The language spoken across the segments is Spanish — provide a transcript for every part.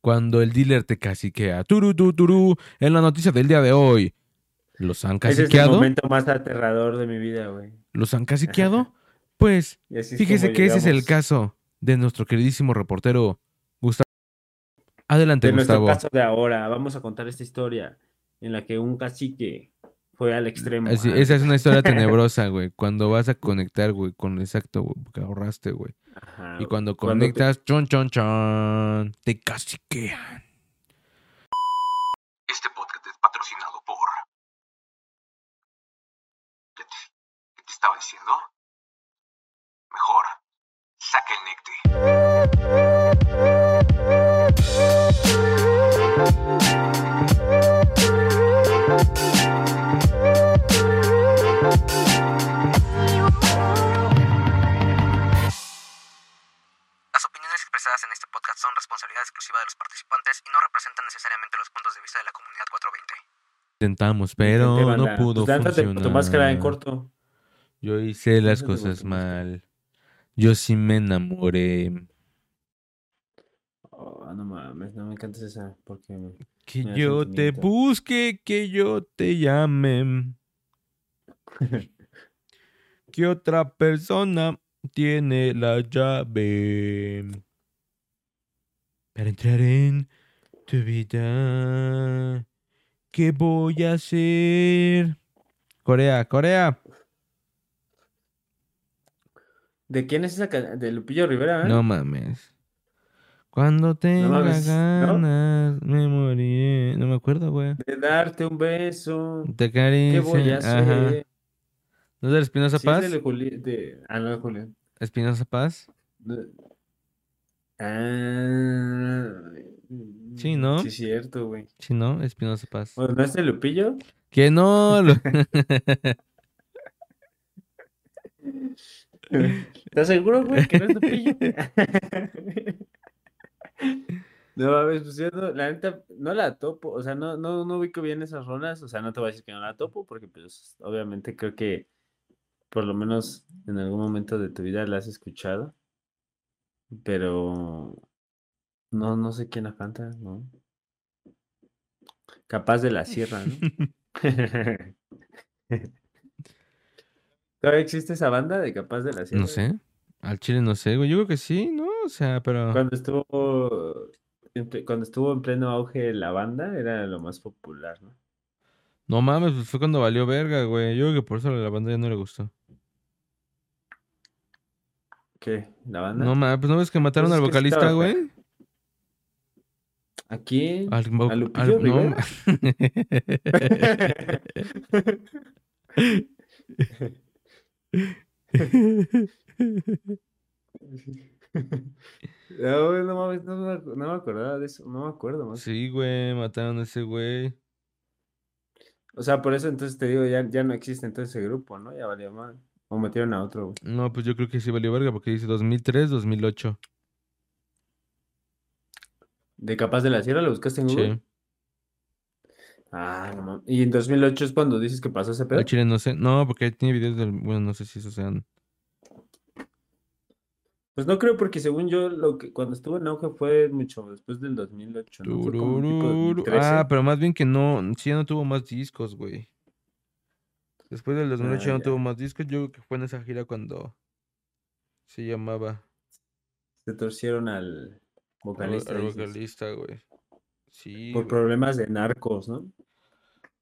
cuando el dealer te caciquea. Turu, tu, turú, en la noticia del día de hoy. ¿Los han Ese es el caciqueado? momento más aterrador de mi vida, güey. ¿Los han caciqueado? Pues fíjese que ese es el caso de nuestro queridísimo reportero Gustavo. Adelante, De nuestro Gustavo. caso de ahora, vamos a contar esta historia en la que un cacique fue al extremo. Así- ah. esa es una historia tenebrosa, güey. Cuando vas a conectar, güey, con exacto, güey, porque ahorraste, güey. Ajá, Y cuando te- conectas, chon, chon, chon, te caciquean. Este podcast es patrocinado por. ¿Qué te, qué te estaba diciendo? Mejor, saca el necte. Expresadas en este podcast son responsabilidad exclusiva de los participantes y no representan necesariamente los puntos de vista de la comunidad 420. Intentamos, pero Intenté, no pudo Pues funcionar. tu máscara en corto. Yo hice las cosas mal. Yo sí me enamoré. Oh, no mames, no me encanta esa. Porque Que yo te busque, que yo te llame. que otra persona tiene la llave para entrar en tu vida. ¿Qué voy a hacer? Corea, Corea. ¿De quién es esa canción? De Lupillo Rivera, ¿eh? No mames. Cuando tenga mames, ¿no? ganas, me moriré. No me acuerdo, güey. De darte un beso. Te ¿Qué voy a hacer? ¿No es de Espinosa Sí, Paz? es de Juli- de- Ah, no, de Julián. Espinosa Paz. De- Ah. Sí, ¿no? Sí, cierto, güey. Sí, ¿no? Espinosa Paz. Bueno, ¿no es de Lupillo? Que no. lo- ¿Estás seguro, güey, que no es Lupillo? No, a ver, pues yo no, la neta, no la topo, o sea, no, no, no ubico bien esas rolas, o sea, no te voy a decir que no la topo, porque pues obviamente creo que por lo menos en algún momento de tu vida la has escuchado, pero no, no sé quién la canta, ¿no? Capaz de la sierra, ¿no? ¿Todavía existe esa banda de Capaz de la Sierra? no sé. Al chile no sé, güey. Yo creo que sí, ¿no? O sea, pero. Cuando estuvo cuando estuvo en pleno auge la banda, era lo más popular, ¿no? No mames, pues fue cuando valió verga, güey. Yo creo que por eso a la banda ya no le gustó. ¿Qué? ¿La banda? No mames, pues no ves que mataron Pues al vocalista, estaba güey. ¿A quién? Al, ¿A al- no. No, güey, no mames, no, me ac- no me acordaba de eso, no me acuerdo más. sí, güey, mataron a ese güey. O sea, por eso entonces te digo, ya, ya no existe entonces ese grupo, ¿no? Ya valió mal. O metieron a otro, güey. No, pues yo creo que sí valió verga porque dice 2003, 2008. ¿De Capaz de la Sierra lo buscaste en Google? Sí. Ah, no mames. ¿Y en 2008 es cuando dices que pasó ese pedo? Chile no sé. No, porque tiene videos del. Bueno, no sé si esos sean. Pues no creo porque según yo lo que cuando estuvo en auge fue mucho después del 2008, ¿no? Fue como tipo Turururu. 2013. Ah, pero más bien que no. Sí, ya no tuvo más discos, güey. Después del 2008 ya Ah, no ya. tuvo más discos. Yo creo que fue en esa gira cuando se llamaba. Se torcieron al al- vocalista, al vocalista, güey. Sí, por güey. problemas de narcos, ¿no?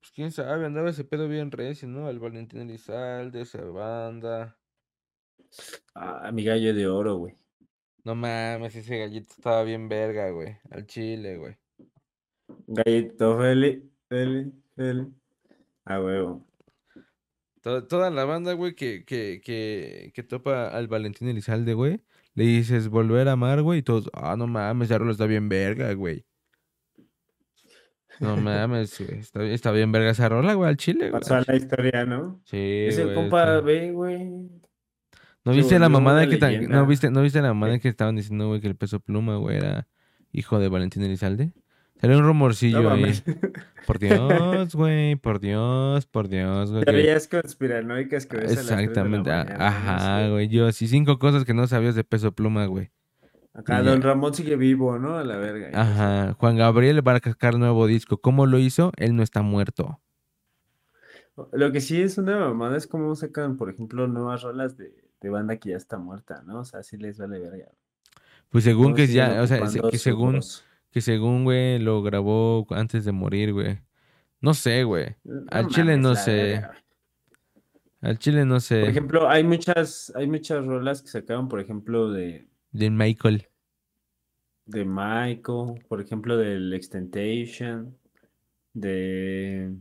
Pues quién sabe, andaba ese pedo bien recio, ¿no? El Valentín Elizalde, esa banda. Ah, mi gallo de oro, güey. No mames, ese gallito estaba bien verga, güey. Al chile, güey. Gallito Feli, Feli, Feli. A huevo. To- Toda la banda, güey, que, que, que, que topa al Valentín Elizalde, güey. Le dices volver a amar, güey, y todos, ah, no mames, ya rola está bien verga, güey. No mames. Está, bien- está bien verga esa rola, güey, al chile, güey. Pasó a la historia, ¿no? Sí, Ese güey, compa ve, güey. ¿No viste la mamada que tan- no viste, no viste la mamada que estaban diciendo, güey, que el peso pluma, güey, era hijo de Valentín Elizalde? Salió un rumorcillo No ahí. Por Dios, güey, por Dios, por Dios, güey. Teorías conspiranoicas que ves a la Exactamente, a- mañana, no ajá, güey. Yo, sí, cinco cosas que no sabías de peso pluma, güey. Acá Y Don ya. Ramón sigue vivo, ¿no? A la verga. sé. Ajá. Juan Gabriel va a sacar nuevo disco. ¿Cómo lo hizo? Él no está muerto. Lo que sí es una mamada es cómo sacan, por ejemplo, nuevas rolas de, de banda que ya está muerta, ¿no? O sea, sí les vale verga. Pues según que ya, o sea, que según. Que según, güey, lo grabó antes de morir, güey. No sé, güey. No Al chile no sé. Al chile no Por sé. ejemplo, hay muchas, hay muchas rolas que sacaron, por ejemplo, de, De Michael. de Michael, por ejemplo, del Extentation, de,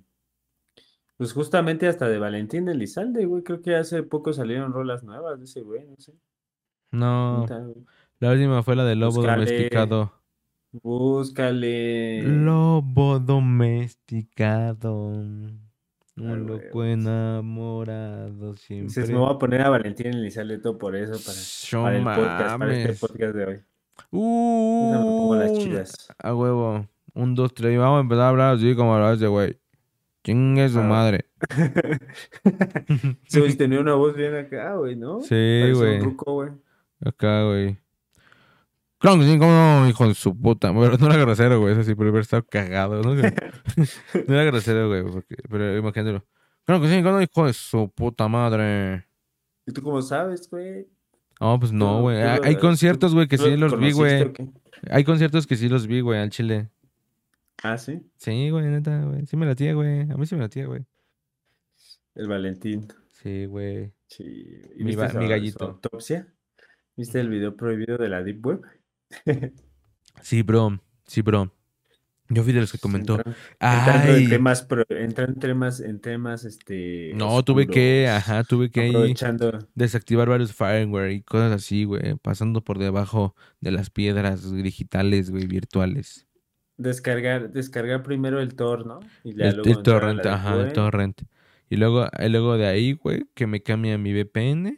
pues justamente hasta de Valentín Elizalde, güey. Creo que hace poco salieron rolas nuevas de ese güey, no sé. No. La última fue la de Lobo Búscale. Domesticado. Búscale. Lobo domesticado. Un loco enamorado siempre. me voy a poner a Valentín Elizalde todo por eso, para, el podcast, para este podcast de hoy. Pongo las Uh, chidas. a huevo. Un, dos, tres. Y vamos a empezar a hablar así como hablas de güey. Chingue su Ah. madre. Ese güey tenía una voz bien acá, güey, ¿no? Sí, güey. Acá, güey. Claro que sí, cómo no, hijo de su puta. Pero no era grosero, güey. Eso sí, pero hubiera estado cagado, ¿no? no era grosero, güey. porque- Pero imagínatelo. Claro que sí, cómo no, hijo de su puta madre. ¿Y tú cómo sabes, güey? No, pues no, ¿Tú- güey. tú Hay conciertos, güey, que sí lo los vi, güey. Hay conciertos que sí los vi, güey, al chile. Ah, sí, Sí, güey, neta, güey. Sí me latía, güey. A mí sí me latía, güey. el Valentín. Sí, güey. Sí. ¿Y Mi viste mi gallito. autopsia? ¿Viste el video prohibido de la Deep Web? Sí, bro. Sí, bro. Yo fui de los que comentó. Entran- Entrando en temas, pro- entrando en temas, en temas, este. No, tuve que, oscuros, ajá, tuve que Aprovechando. desactivar varios firmware y cosas así, güey. Pasando por debajo de las piedras digitales, güey, virtuales. Descargar, descargar primero el Tor, ¿no? Y ya El, luego el torrent, ajá, el torrent. Y luego, y luego de ahí, güey, que me cambie a mi VPN.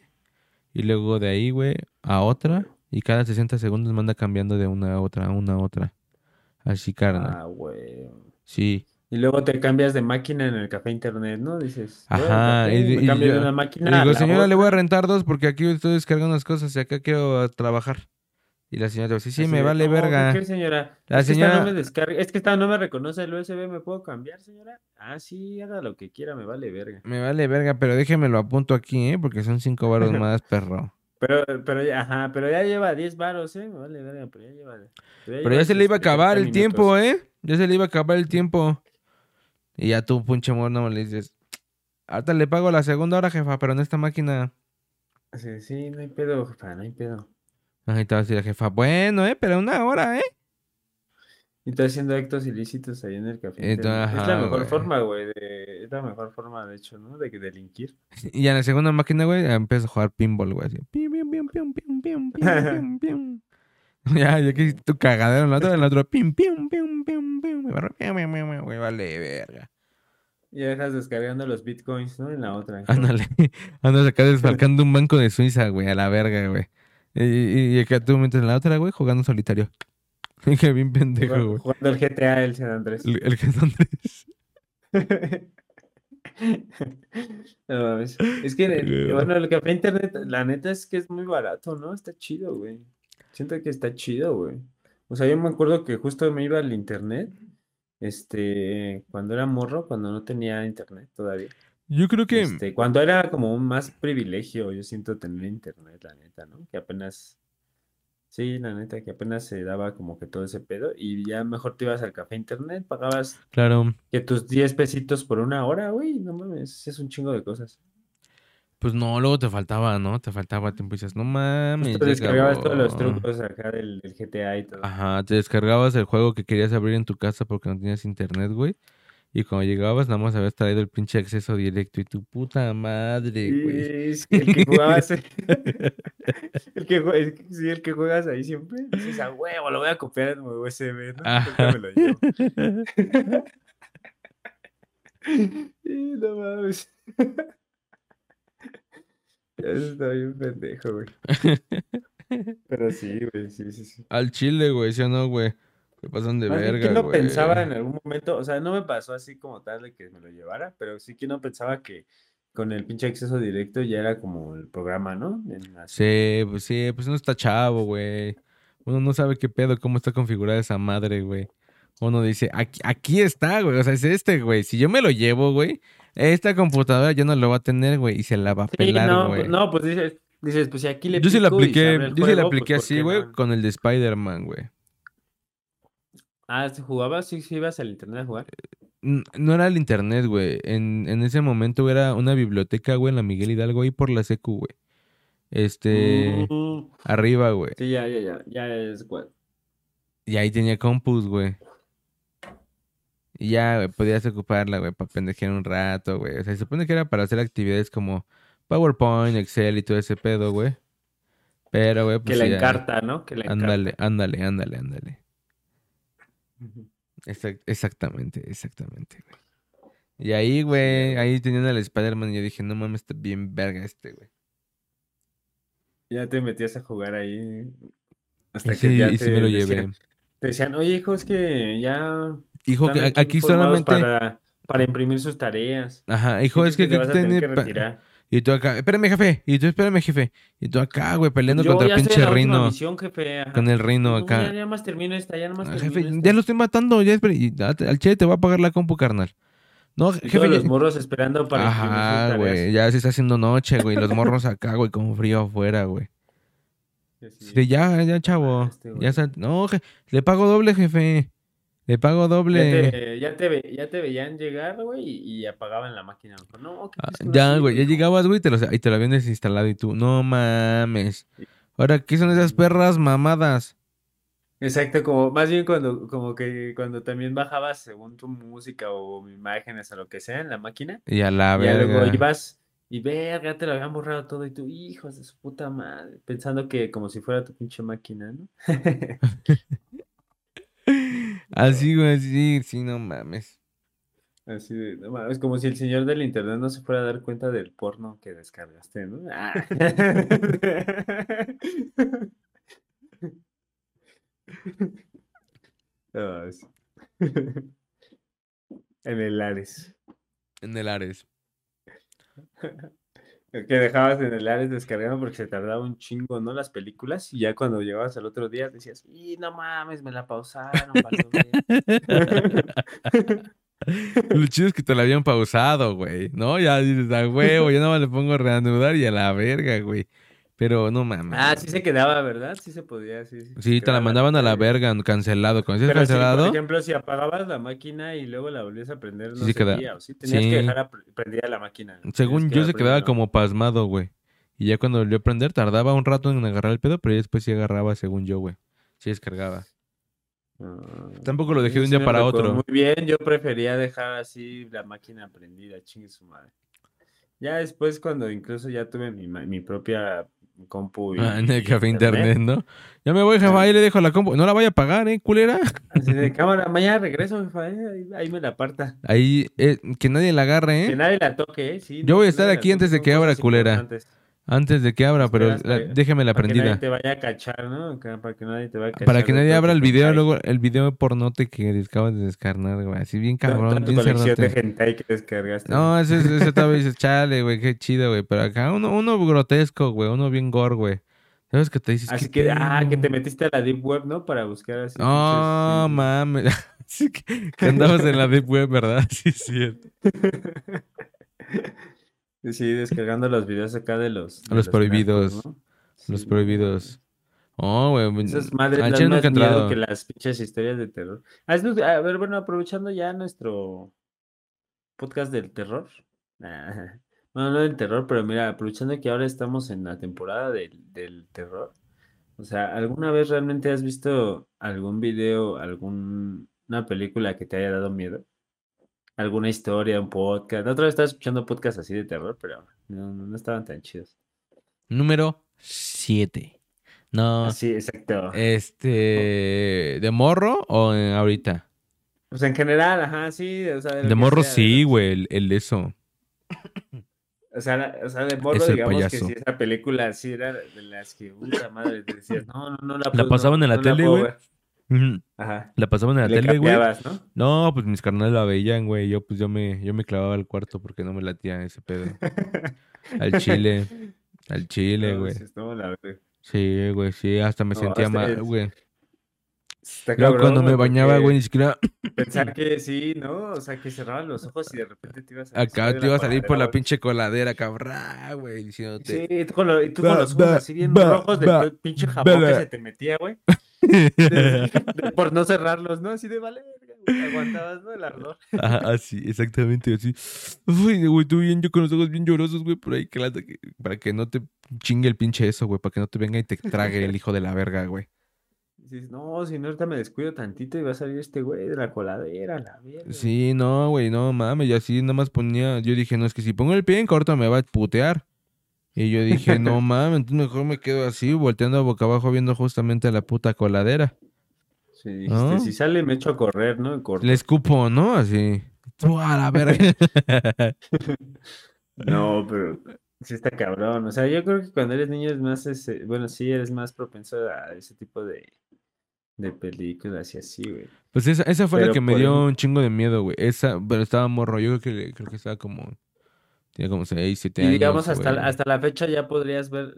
Y luego de ahí, güey, a otra. Y cada 60 segundos me anda cambiando de una a otra, a una a otra. Así, carnal. Ah, güey. Sí. Y luego te cambias de máquina en el café internet, ¿no? Dices, Ajá. café, Y, me y cambio yo- de una máquina a digo, la señora, le voy a otra". rentar dos porque aquí estoy descargando las cosas y acá quiero trabajar. Y la señora, sí, sí, Así me de, vale "No, ¿por verga. qué, señora? La es que esta no señora- me descarga, es que esta no me reconoce el USB, ¿me puedo cambiar, señora? Ah, sí, haga lo que quiera, me vale verga. Me vale verga, pero déjeme lo apunto aquí, ¿eh? Porque son cinco varos más, perro. Pero, pero, ya- ajá, pero ya lleva 10 varos, ¿eh? Vale verga, pero ya lleva. Pero ya se le iba a acabar el tiempo, ¿eh? Ya se le iba a acabar el tiempo. Y ya tú, punche mono, le dices, ahorita le pago la segunda hora, jefa, pero en esta máquina. Sí, sí, no hay pedo, jefa, no hay pedo. Ahí te va a decir la jefa, bueno, ¿eh? Pero una hora, ¿eh? Y está haciendo actos ilícitos ahí en el café. Es la mejor forma, güey, de la mejor forma, de hecho, ¿no? De que delinquir. Y en la segunda máquina, güey, empiezo a jugar pinball, güey. Así. Pim, pim, pim, pim, pim, pim, pim, pim, Ya, ya que tu cagadero en la otra, en la otra, pim, pim, pim, pim, pim, güey, vale, verga. Ya dejas descargando los bitcoins, ¿no? En la otra. Ándale, andas acá desfalcando un banco de Suiza, güey, a la verga, güey. Y, y, acá tú mientras en la otra, güey, jugando solitario. que bien pendejo, güey. Jugando el GTA, el San Andrés. el, el San Andrés. No. Es que, el- bueno, el café internet, la neta es que es muy barato, ¿no? Está chido, güey. Siento que está chido, güey. O sea, yo me acuerdo que justo me iba al internet, este, cuando era morro, cuando no tenía internet todavía. Yo creo que. Este, cuando era como un más privilegio, yo siento tener internet, la neta, ¿no? Que apenas, sí, la neta, que apenas se daba como que todo ese pedo y ya mejor te ibas al café internet, pagabas Claro, que tus 10 pesitos por una hora, güey, no mames, es un chingo de cosas. pues no, luego te faltaba, ¿no? Te faltaba tiempo y dices, no mames. Justo ya descargabas todos los acabó". trucos acá del, del GTA y todo. Ajá, te descargabas el juego que querías abrir en tu casa porque no tenías internet, güey. Y cuando llegabas, nada más habías traído el pinche acceso directo y tu puta madre, güey. Es que el que jugabas, el que, sí, el que juegas ahí siempre, dices, a huevo, lo voy a copiar en mi USB, ¿no? Ajá. me lo llevo. Y no mames. Está bien pendejo, güey. Pero sí, güey, sí, sí, sí. Al chile, güey, ¿sí o no, güey? Se pasan de Más verga, ¿quién no güey. pensaba en algún momento? O sea, no me pasó así como tal de que me lo llevara, pero sí que no pensaba que con el pinche acceso directo ya era como el programa, ¿no? Sí, pues sí, pues uno está chavo, güey. Uno no sabe qué pedo, cómo está configurada esa madre, güey. Uno dice, aquí, aquí está, güey. O sea, es este, güey. Si yo me lo llevo, güey, esta computadora ya no lo va a tener, güey. Y se la va a Sí, pelar, no, güey. no, pues dices, dices, pues si aquí le yo sí la apliqué, yo sí la pues, apliqué ¿por así, güey, no? con el de Spider-Man, güey. Ah, ¿se jugaba? Sí, sí, ibas al internet a jugar. No era el internet, güey. En, en ese momento era una biblioteca, güey, en la Miguel Hidalgo, ahí por la secu, güey. Este, Mm, arriba, güey. sí, ya, ya, ya, ya es cual. Y ahí tenía compus, güey. Y ya, güey, podías ocuparla, güey, para pendejear un rato, güey. O sea, se supone que era para hacer actividades como PowerPoint, Excel y todo ese pedo, güey. Pero, güey, Que pues la ya. encarta, ¿no? Que la encarta. Ándale, ándale, ándale, ándale. Exact- exactamente, exactamente, güey. Y ahí, güey, ahí tenían al Spider-Man yo dije, no mames, está bien verga este, güey. Ya te metías a jugar ahí. Hasta que ya y te sí me lo decían- llevé. Te decían, oye, hijo, es que ya Hijo, que aquí solamente... Para, para imprimir sus tareas. Ajá, hijo, es que a tener Y tú acá, espérame, jefe. Y tú, espérame, jefe. Y tú acá, güey, peleando Yo contra el pinche rino. misión, jefe. ajá. Con el rino No, acá. Ya, ya más termino esta, ya nomás Ah, termino jefe, esta. ya lo estoy matando. Ya y al che te va a pagar la compu, carnal. No, Y jefe, todos ya- los morros esperando para Ajá, güey. Ya se está haciendo noche, güey. Los morros acá, güey, con frío afuera, güey. De, ya, ya, chavo. Ah, este ya. No, je- le pago doble, jefe. Le pago Ya doble. te, ya, te ve- ya te veían llegar, güey, y, y apagaban la máquina. No, ¿qué Ah, ya, güey. Ya llegabas, güey, y te lo, y te lo habían desinstalado. Y tú, no mames. Ahora, ¿qué son esas perras mamadas? Exacto, como más bien cuando, como que cuando también bajabas según tu música o imágenes o lo que sea en la máquina, Y a la y ya luego verga. ibas y verga, te lo habían borrado todo y tú, hijos de su puta madre, pensando que como si fuera tu pinche máquina, ¿no? Así, güey, sí, sí, no mames. Así de, no mames, como si el señor del internet no se fuera a dar cuenta del porno que descargaste, ¿no? Ah. Ah, sí. En el Ares. En el Ares. Que dejabas en el Ares descargando porque se tardaba un chingo, ¿no? Las películas. Y ya cuando llegabas al otro día decías, y no mames, me la pausaron. valió verga". Lo chido es que te lo habían pausado, güey. ¿No? Ya dices, a huevo, ya nada más le pongo a reanudar y a la verga, güey. Pero no mames. Ah, sí se quedaba, ¿verdad? Sí se podía, sí. sí, Sí, te la mandaban a la verga, cancelado. Cuando si, por cancelado, ejemplo, si apagabas la máquina y luego la volvías a prender, no Sí se queda- seguía, ¿o sí? Tenías sí. que dejar prendida la máquina. ¿no? según yo, se quedaba como pasmado, güey. Y ya cuando volvió a prender, tardaba un rato en agarrar el pedo, pero ya después sí agarraba, según yo, güey. Sí descargaba. Ah, Tampoco lo dejé de un día para otro. Muy bien, yo prefería dejar así la máquina prendida, chingue su madre. Ya después, cuando incluso ya tuve mi, mi propia compu y, Ah, en el y café internet, ¿no? Ya me voy, jefa, Ah. ahí le dejo la compu. No la vaya a pagar, ¿eh, culera? Así de cámara, mañana regreso, jefa, eh, ahí, me la aparta. Ahí, eh, que nadie la agarre, Que ¿eh? nadie la toque, ¿eh? Sí, Yo voy a que estar aquí antes de que abra, culera. importantes. Antes de que abra, pero Espera la- déjeme la Para que nadie prendida. te vaya a cachar, ¿no? Para que nadie te vaya a cachar. Para que nadie abra el video, luego el video pornote que acabas de descargar, güey. Así bien cabrón, tu bien colección de cerdote. hentai que descargaste. No, ese, ese, todavía dices, chale, güey, qué chido, güey. Pero acá uno, uno grotesco, güey, uno bien gore, güey. ¿Sabes qué te dices? Así ¿Qué que, ah, que te metiste a la Deep Web, ¿no? Para buscar así. No, pinches, mames. Sí que, que andabas en la Deep Web, ¿verdad? Sí, es cierto. sí. Descargando los videos acá de los. de Los prohibidos, ¿no? Los prohibidos. Oh, güey. Esas madres chile más he miedo que las pinches historias de terror. Ah, es- A ver, bueno, aprovechando ya nuestro podcast del terror. Ah, Bueno, no del terror, pero mira, aprovechando que ahora estamos en la temporada del, del terror. O sea, ¿alguna vez realmente has visto algún video, alguna película que te haya dado miedo? ¿Alguna historia, un podcast? La otra vez estaba escuchando podcasts así de terror, pero no, no, estaban tan chidos. Número 7. No. Así, exacto. Este. ¿De morro o ahorita? Pues en general, ajá, sí, o sea, de morro sea, sí, güey. El, el eso. O sea, o sea, de morro, digamos que si esa película sí era de las que, puta madre, te decías, no, no, no la La puedo- pasaban en la no tele, güey. Ver". Ujú. Ajá. La pasaban en la Le tele, güey. ¿no? No, pues mis carnales la veían, güey. Yo, pues yo me, yo me clavaba al cuarto porque no me latía ese pedo. Al chile. Al chile, güey. sí, güey, sí, hasta me sentía mal, güey. Está Yo cabrón, cuando me bañaba, güey, ni siquiera Pensar que sí, ¿no? O sea, que cerraban los ojos y de repente te ibas a acá te iba a salir por la pinche coladera, cabrón, güey, diciéndote. Sí, y tú con, los ojos así bien rojos de va, todo el pinche jabón que se te metía, güey. De- de- por no cerrarlos, ¿no? Así de vale, verga, aguantabas, ¿no? El ardor. Ajá, así, exactamente así. Uy, güey, tú bien, yo con los ojos bien llorosos, güey, por ahí, que la- que- para que no te chingue el pinche eso, güey, para que no te venga y te trague el hijo de la verga, güey. Dices, no, si no, ahorita me descuido tantito y va a salir este güey de la coladera, la verga. Sí, no, güey, no mames, y así nada más ponía, yo dije, no, es que si pongo el pie en corto me va a putear. Y yo dije, no mames, mejor me quedo así, volteando boca abajo, viendo justamente a la puta coladera. Sí, dijiste, ¿No? si sale me echo a correr, ¿no? Corto. Le escupo, ¿no? Así. Tú a la verga. No, pero sí está cabrón. O sea, yo creo que cuando eres niño es más, ese- bueno, sí, eres más propenso a ese tipo de, de películas y así, güey. Pues esa, esa fue la que me dio un chingo de miedo, güey. Esa, pero estaba morro. Yo creo que, creo que estaba como. Como 6, 7 Y años. digamos, hasta, güey. hasta la fecha ya podrías ver.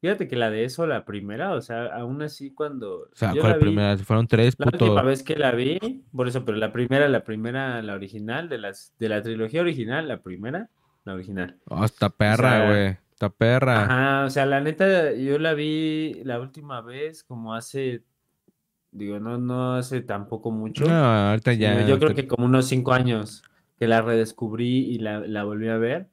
Fíjate que la de eso, la primera, o sea, aún así cuando. O sea, yo ¿cuál la vi- primera? Fueron tres, La puto. última vez que la vi, por eso, pero la primera, la primera, la original, de las, de la trilogía original, la primera, la original. Oh, está perra, sea, güey. Está perra. Ajá, o sea, la neta, yo la vi la última vez como hace, digo, no, no hace tampoco mucho. No, ahorita ya. yo creo que como unos cinco años que la redescubrí y la, la volví a ver.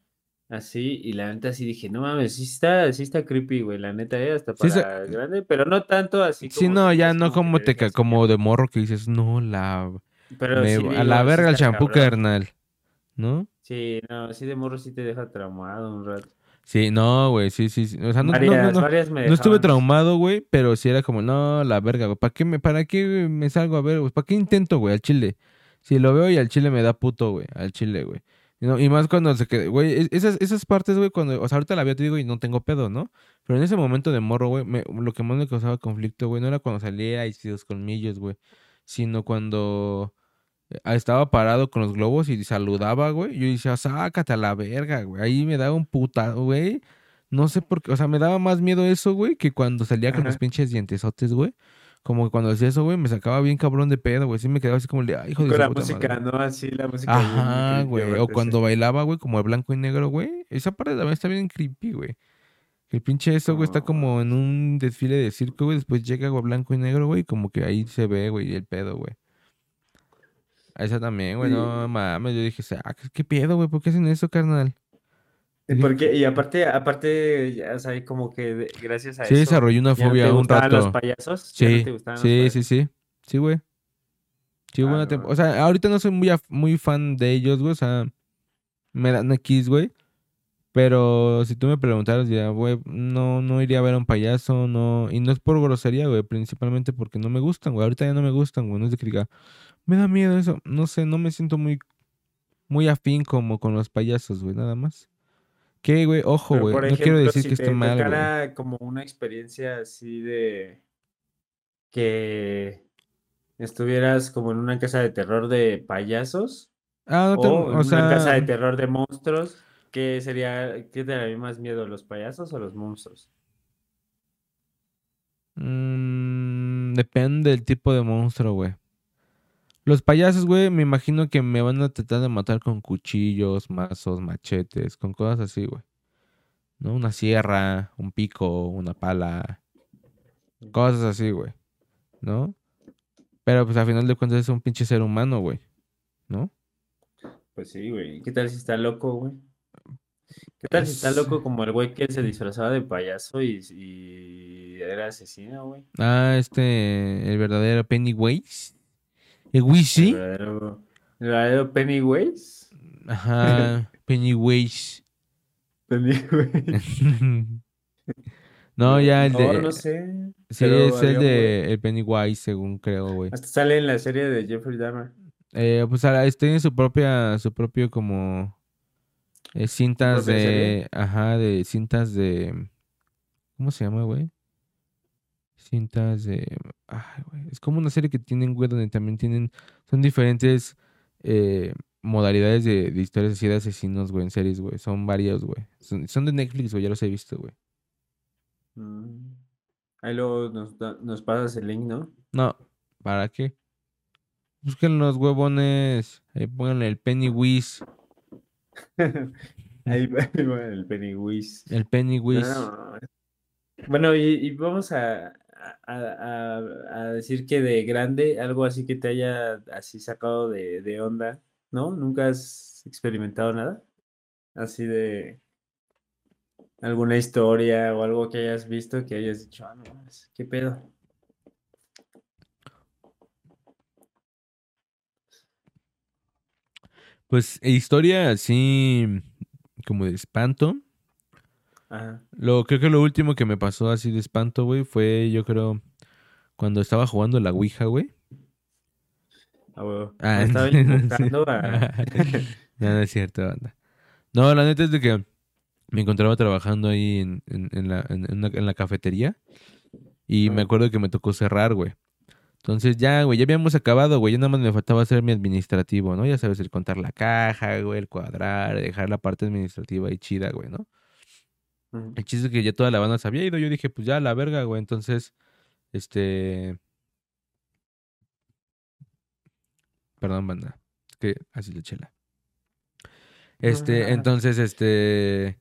Así, y la neta sí dije, no mames, sí está, sí está creepy, güey, la neta, eh, hasta Sí, para grande, pero no tanto así Sí, como no, que ya no como te ca- como de morro que dices, no, la. pero me- sí a la sí verga el champú, carnal. ¿No? Sí, no, sí de morro sí te deja traumado un rato. Sí, no, güey, sí, sí, sí. O sea, no, no, varias, no, no. varias me No estuve traumado, güey, pero sí era como, no, la verga, güey. ¿Para qué me, para qué me salgo a ver, güey? ¿Para qué intento, güey, al chile? Si lo veo y al chile me da puto, güey, al chile, güey. Y, no- y más cuando se queda, güey, es- esas, esas partes, güey, cuando, o sea, ahorita la veo, te digo, y no tengo pedo, ¿no? Pero en ese momento de morro, güey, me- lo que más me causaba conflicto, güey, no era cuando salía y si los colmillos, güey, sino cuando eh, estaba parado con los globos y saludaba, güey. Yo decía, sácate a la verga, güey. Ahí me daba un puta, güey. No sé por qué, o sea, me daba más miedo eso, güey, que cuando salía con los pinches dientesotes, güey. Como que cuando hacía eso, güey, me sacaba bien cabrón de pedo, güey. Sí me quedaba así como, de, ay, hijo de Con la puta música, madre". ¿no? Así la música. Ajá, güey. O cuando sí. bailaba, güey, como de blanco y negro, güey. Esa parte también está bien creepy, güey. El pinche eso, güey, está como en un desfile de circo, güey. Después llega, güey, blanco y negro, güey. Como que ahí se ve, güey, el pedo, güey. Esa también, güey, Sí. no mames. Yo dije, "Ah, ¿qué- ¿qué pedo, güey? ¿Por qué hacen eso, carnal? ¿Y por qué? Y aparte, aparte, ya, o sea, como que gracias a Sí, eso. desarrollé una ¿ya no fobia te un gustaban los rato. payasos? ¿Ya no Sí, te gustaban los sí, sí, sí. Sí, güey. Sí, Ah, una no O sea, ahorita no soy muy, muy fan de ellos, güey. O sea, me dan X, güey. Pero si tú me preguntaras, ya, güey, no, no iría a ver a un payaso, no. Y no es por grosería, güey. Principalmente porque no me gustan, güey. Ahorita ya no me gustan, güey. No es de que diga, me da miedo eso. No sé, no me siento muy, muy afín como con los payasos, güey, nada más. ¿Qué, güey? Ojo, güey. No quiero decir si que esté mal, tocara como una experiencia así de que estuvieras como en una casa de terror de payasos Ah, no te, o en o una casa de terror de monstruos, ¿qué sería, qué te daría más miedo, los payasos o los monstruos? mm, depende del tipo de monstruo, güey. Los payasos, güey, me imagino que me van a tratar de matar con cuchillos, mazos, machetes, con cosas así, güey. ¿No? Una sierra, un pico, una pala, cosas así, güey. ¿No? Pero pues al final de cuentas es un pinche ser humano, güey. ¿No? Pues sí, güey. ¿Qué tal si está loco, güey? ¿Qué tal si está Es- loco como el güey que se disfrazaba de payaso y, y era asesino, güey? Ah, este, el verdadero Pennywise. El verdadero, el verdadero Pennywise. Ajá, Pennywise. Pennywise. no, ya el No, de. no sé. Sí, es el de el Pennywise, según creo, güey. Hasta sale en la serie de Jeffrey Dahmer. Eh, pues ahora tiene su propia, su propio como eh, cintas de, serie? ajá, de cintas de, ¿cómo se llama, güey? Cintas de, ay, güey, es como una serie que tienen, güey, donde también tienen, son diferentes eh, modalidades de, de historias así de asesinos, güey, en series, güey, son varios, güey, son, son de Netflix, güey, ya los he visto, güey. Mm. Ahí luego nos, nos pasas el link, ¿no? No, ¿para qué? Busquen los huevones. Ahí pónganle el Pennywise. Ahí va el Pennywise. El Pennywise. No. Bueno, y, y vamos a, a- a- decir que de grande, algo así que te haya así sacado de, de onda, ¿no? ¿Nunca has experimentado nada? Así de alguna historia o algo que hayas visto que hayas dicho, ah, no, ¿qué pedo? Pues historia así como de espanto. Ajá. Lo, creo que lo último que me pasó así de espanto, güey, fue yo creo cuando estaba jugando la Ouija, güey. Ah, huevo. Ah, estaba invocando a... no, no es cierto, banda. No, la neta es de que me encontraba trabajando ahí en, en, en la, en, en una- en la cafetería y me acuerdo que me tocó cerrar, güey. Entonces ya, güey, ya habíamos acabado, güey. Ya nada más me faltaba hacer mi administrativo, ¿no? Ya sabes, el contar la caja, güey, el cuadrar, dejar la parte administrativa ahí chida, güey, ¿no? El chiste es que ya toda la banda se había ido. Yo dije, pues ya, la verga, güey. Entonces, este... Perdón, banda. Es que así la chela. Este, entonces, este...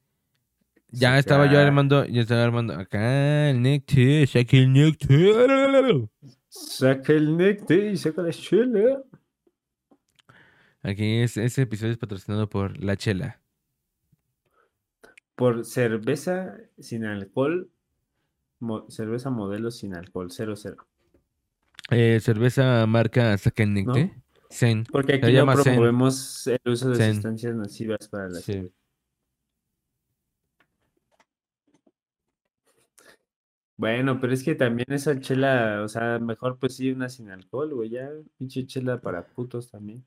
Ya estaba yo Saca- armando, yo estaba armando acá el néctar, saqué el néctar. Saca el néctar y saca la chela. Aquí es, este episodio es patrocinado por La Chela. Por cerveza sin alcohol, mo- cerveza modelo sin alcohol, 00. Eh, cerveza marca. ¿No? Zen. Porque aquí no Zen. promovemos el uso de Zen. sustancias nocivas para la Sí. salud. Bueno, pero es que también esa chela, o sea, mejor pues sí, una sin alcohol, güey, ya, pinche chela para putos también.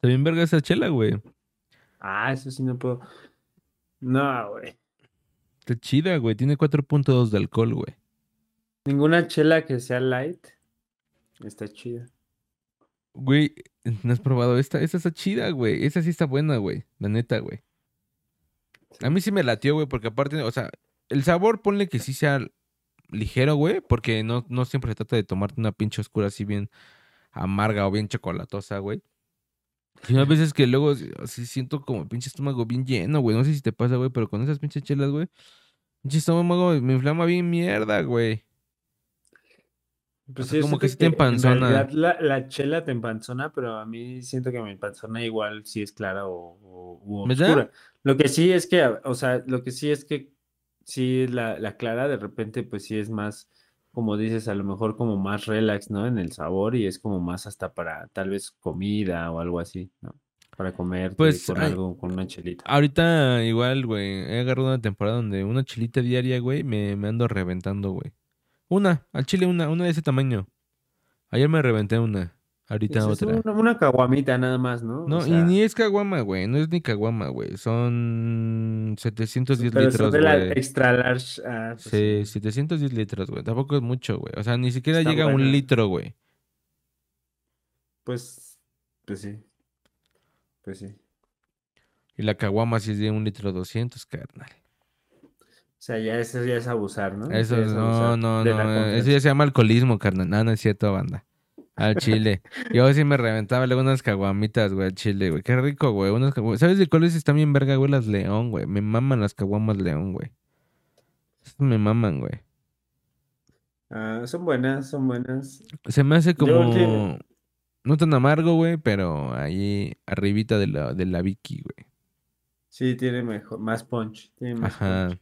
Bien verga esa chela, güey. Ah, eso sí no puedo. No, güey. Está chida, güey. Tiene 4.2 de alcohol, güey. Ninguna chela que sea light está chida. Güey, ¿no has probado esta? Esta está chida, güey. Esta sí está buena, güey. La neta, güey. A mí sí me latió, güey, porque aparte, o sea, el sabor, ponle que sí sea ligero, güey, porque no, no siempre se trata de tomarte una pinche oscura así bien amarga o bien chocolatosa, güey. Sino a veces que luego así siento como el pinche estómago bien lleno, güey. No sé si te pasa, güey, pero con esas pinches chelas, güey. Pinche estómago me inflama bien mierda, güey. Pues O sea, yo como que sí te empanzona. Realidad la, la chela te empanzona, pero a mí siento que me empanzona igual si es clara o, o oscura. Lo que sí es que, o sea, lo que sí es que sí la, la clara de repente pues sí es más, como dices, a lo mejor como más relax, ¿no? En el sabor y es como más hasta para tal vez comida o algo así, ¿no? Para comer Pues, con ay, algo, con una chelita. Ahorita igual, güey, he agarrado una temporada donde una chilita diaria, güey, me, me ando reventando, güey. Una, al chile una, una de ese tamaño. Ayer me reventé una, ahorita es otra. una, una caguamita nada más, ¿no? O No, y ni es caguama, güey, no es ni caguama, güey. Son 710 pero son litros, de la güey. extra large. ah, pues Sí, 710 litros, güey. Tampoco es mucho, güey. O sea, ni siquiera Está llega a un litro, güey. Pues, pues sí. Pues sí. Y la caguama sí es de un litro 200, carnal. O sea, ya eso ya es abusar, ¿no? Eso, es no, abusar no, no. Eso ya se llama alcoholismo, carnal. No, no es cierto, banda. Al chile. Yo sí me reventaba luego unas caguamitas, güey, al chile, güey. Qué rico, güey. Unas ¿Sabes de cuáles están bien verga, güey? Las León, güey. Me maman las caguamas León, güey. Me maman, güey. Ah, son buenas, son buenas. Se me hace como... que- No tan amargo, güey, pero ahí arribita de la, de la Vicky, güey. Sí, tiene mejor, más punch. Tiene más Ajá. punch.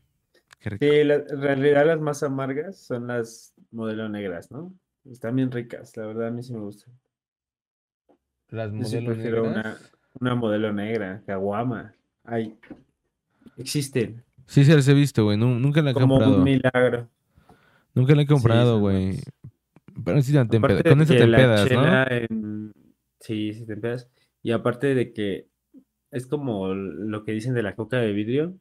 Qué rico. Sí, la- en realidad las más amargas son las modelo negras, ¿no? Están bien ricas, la verdad a mí sí me gustan. Las Yo sí prefiero una, modelo negra, caguama. Hay, existen, Sí, se las he visto, güey. Nu- nunca la he como comprado. un milagro. Nunca la he comprado, güey. Pero sí, te con eso te empedas, ¿no? en- Sí, sí te empedas. Y aparte de que es como lo que dicen de la coca de vidrio.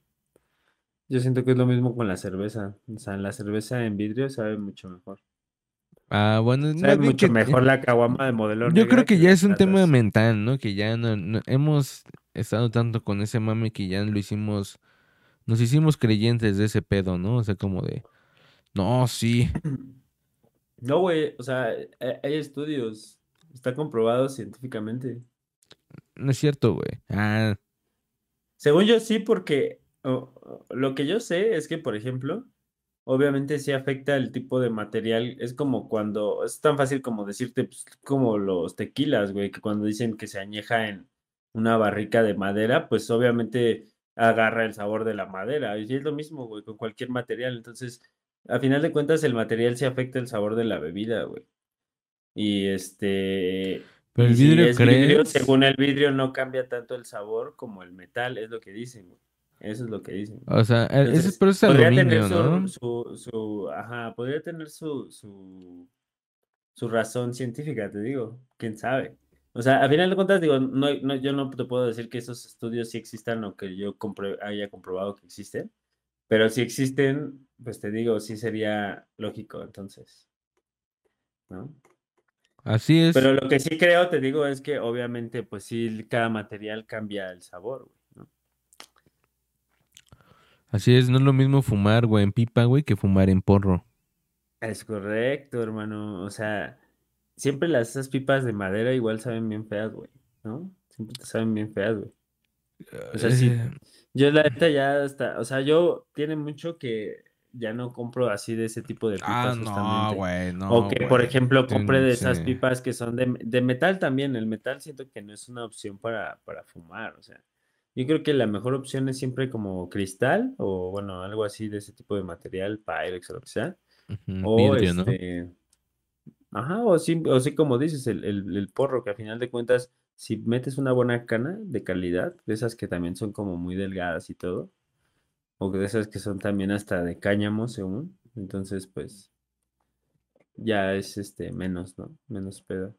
Yo siento que es lo mismo con la cerveza. O sea, la cerveza en vidrio sabe mucho mejor. Ah, bueno, Sabe más bien mucho que- mejor la caguama de modelo Yo creo que ya es un tema mental, ¿no? Que ya no, no- hemos estado tanto con ese mame que ya lo hicimos, nos hicimos creyentes de ese pedo, ¿no? O sea, como de, No, sí. No, güey, o sea, hay hay estudios, está comprobado científicamente. No es cierto, güey. Ah, Según yo sí, porque o- o- lo que yo sé es que, por ejemplo, obviamente sí afecta el tipo de material. Es como cuando, es tan fácil como decirte, pues, como los tequilas, güey, que cuando dicen que se añeja en una barrica de madera, pues obviamente agarra el sabor de la madera. Y es lo mismo, güey, con cualquier material. Entonces, a final de cuentas, el material sí afecta el sabor de la bebida, güey. Y este. Pero el si vidrio, es vidrio, según el vidrio, no cambia tanto el sabor como el metal, es lo que dicen, güey. Eso es lo que dicen. o sea, ese, Entonces, pero es podría aluminio, tener su, ¿no? su, su- ajá, podría tener su, su, su razón científica, te digo, quién sabe. O sea, a final de cuentas, digo, no, no, yo no te puedo decir que esos estudios sí existan o que yo compre- haya comprobado que existen, pero si existen, pues te digo, sí sería lógico, entonces, ¿no? Así es. Pero lo que sí creo, te digo, es que obviamente, pues sí, cada material cambia el sabor, güey. Así es, no es lo mismo fumar, güey, en pipa, güey, que fumar en porro. Es correcto, hermano. O sea, siempre las esas pipas de madera igual saben bien feas, güey, ¿no? Siempre te saben bien feas, güey. O sea, sí. Eh, Yo la neta ya hasta, o sea, yo tiene mucho que ya no compro así de ese tipo de Ah, pipas no, justamente. güey, no. O que, por ejemplo, compre de esas pipas que son de, de metal también. El metal siento que no es una opción para, para fumar. O sea, yo creo que la mejor opción es siempre como cristal o, bueno, algo así de ese tipo de material, Pyrex o lo que sea. Ujú, O vidrio, ¿no? este. Ajá, o sí, o sí, como dices, el, el, el porro, que a final de cuentas, si metes una buena cana de calidad, de esas que también son como muy delgadas y todo, o de esas que son también hasta de cáñamo, según, entonces, pues, ya es este menos, ¿no? Menos pedo.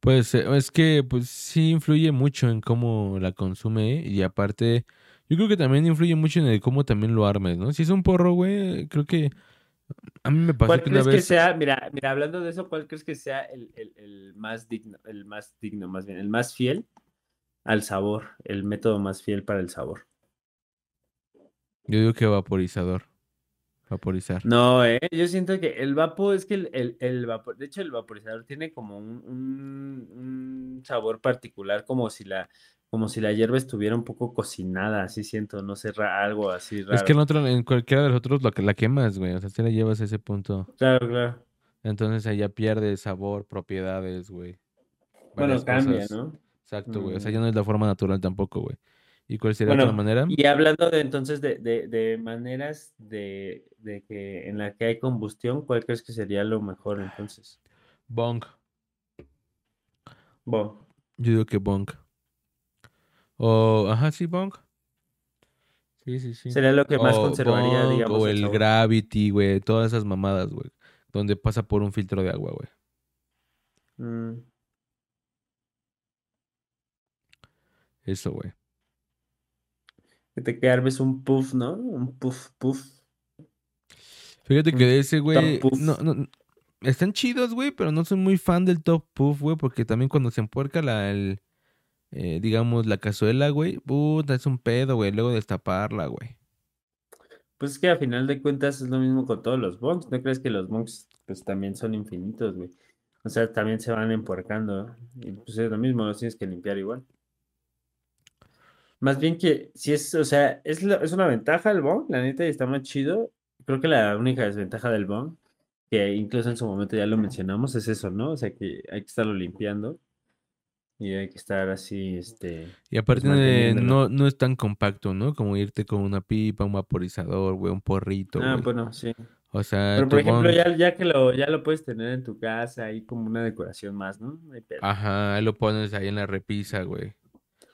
Pues eh, es que pues sí influye mucho en cómo la consume y aparte yo creo que también influye mucho en el cómo también lo armes, ¿no? Si es un porro, güey, creo que a mí me pasó ¿Cuál que una crees que vez sea, mira, mira, hablando de eso, ¿cuál crees que sea el, el, el más digno, el más digno, más bien, el más fiel al sabor, el método más fiel para el sabor? yo digo que vaporizador. Vaporizar. No, eh, yo siento que el vapo es que el, el, el vapor, de hecho el vaporizador tiene como un, un, un sabor particular, como si la, como si la hierba estuviera un poco cocinada, así siento, no sé, ra- algo así raro. Es que en otro, en cualquiera de los otros lo que la quemas, güey. O sea, si la llevas a ese punto. Claro, claro. Entonces ya pierde sabor, propiedades, güey. Bueno, cambia, cosas. ¿no? Exacto, güey. O sea, Mm. ya no es la forma natural tampoco, güey. ¿Y cuál sería otra Bueno, manera? y hablando de entonces de, de, de maneras de, de que en la que hay combustión, ¿cuál crees que sería lo mejor entonces? Bong. Bo. Yo digo que bong. O, ajá, sí, bong. Sí, sí, sí. Sería lo que más conservaría, bong, digamos, O el gravity, güey. Todas esas mamadas, güey. Donde pasa por un filtro de agua, güey. Mm, Eso, güey. Que te armes un puff, ¿no? Un puff, puff. Fíjate que ese, güey. No, no, están chidos, güey, pero no soy muy fan del top puff, güey, porque también cuando se empuerca la, el, eh, digamos, la cazuela, güey, puta, es un pedo, güey, luego destaparla, güey. Pues es que a final de cuentas es lo mismo con todos los bonks. ¿No crees que los bonks pues también son infinitos, güey? O sea, también se van empuercando. Y pues es lo mismo, los tienes que limpiar igual. Más bien que si es, o sea, es, la- es una ventaja el bonk, la neta, y está más chido. Creo que la única desventaja del bonk, que incluso en su momento ya lo mencionamos, es eso, ¿no? O sea, que hay que estarlo limpiando. Y hay que estar así, este... Y aparte de, no, no es tan compacto, ¿no? Como irte con una pipa, un vaporizador, güey, un porrito, Ah, güey. bueno, sí. O sea, Pero por ejemplo, ya, ya que lo, ya lo puedes tener en tu casa, ahí como una decoración más, ¿no? Ajá, ahí lo pones ahí en la repisa, güey.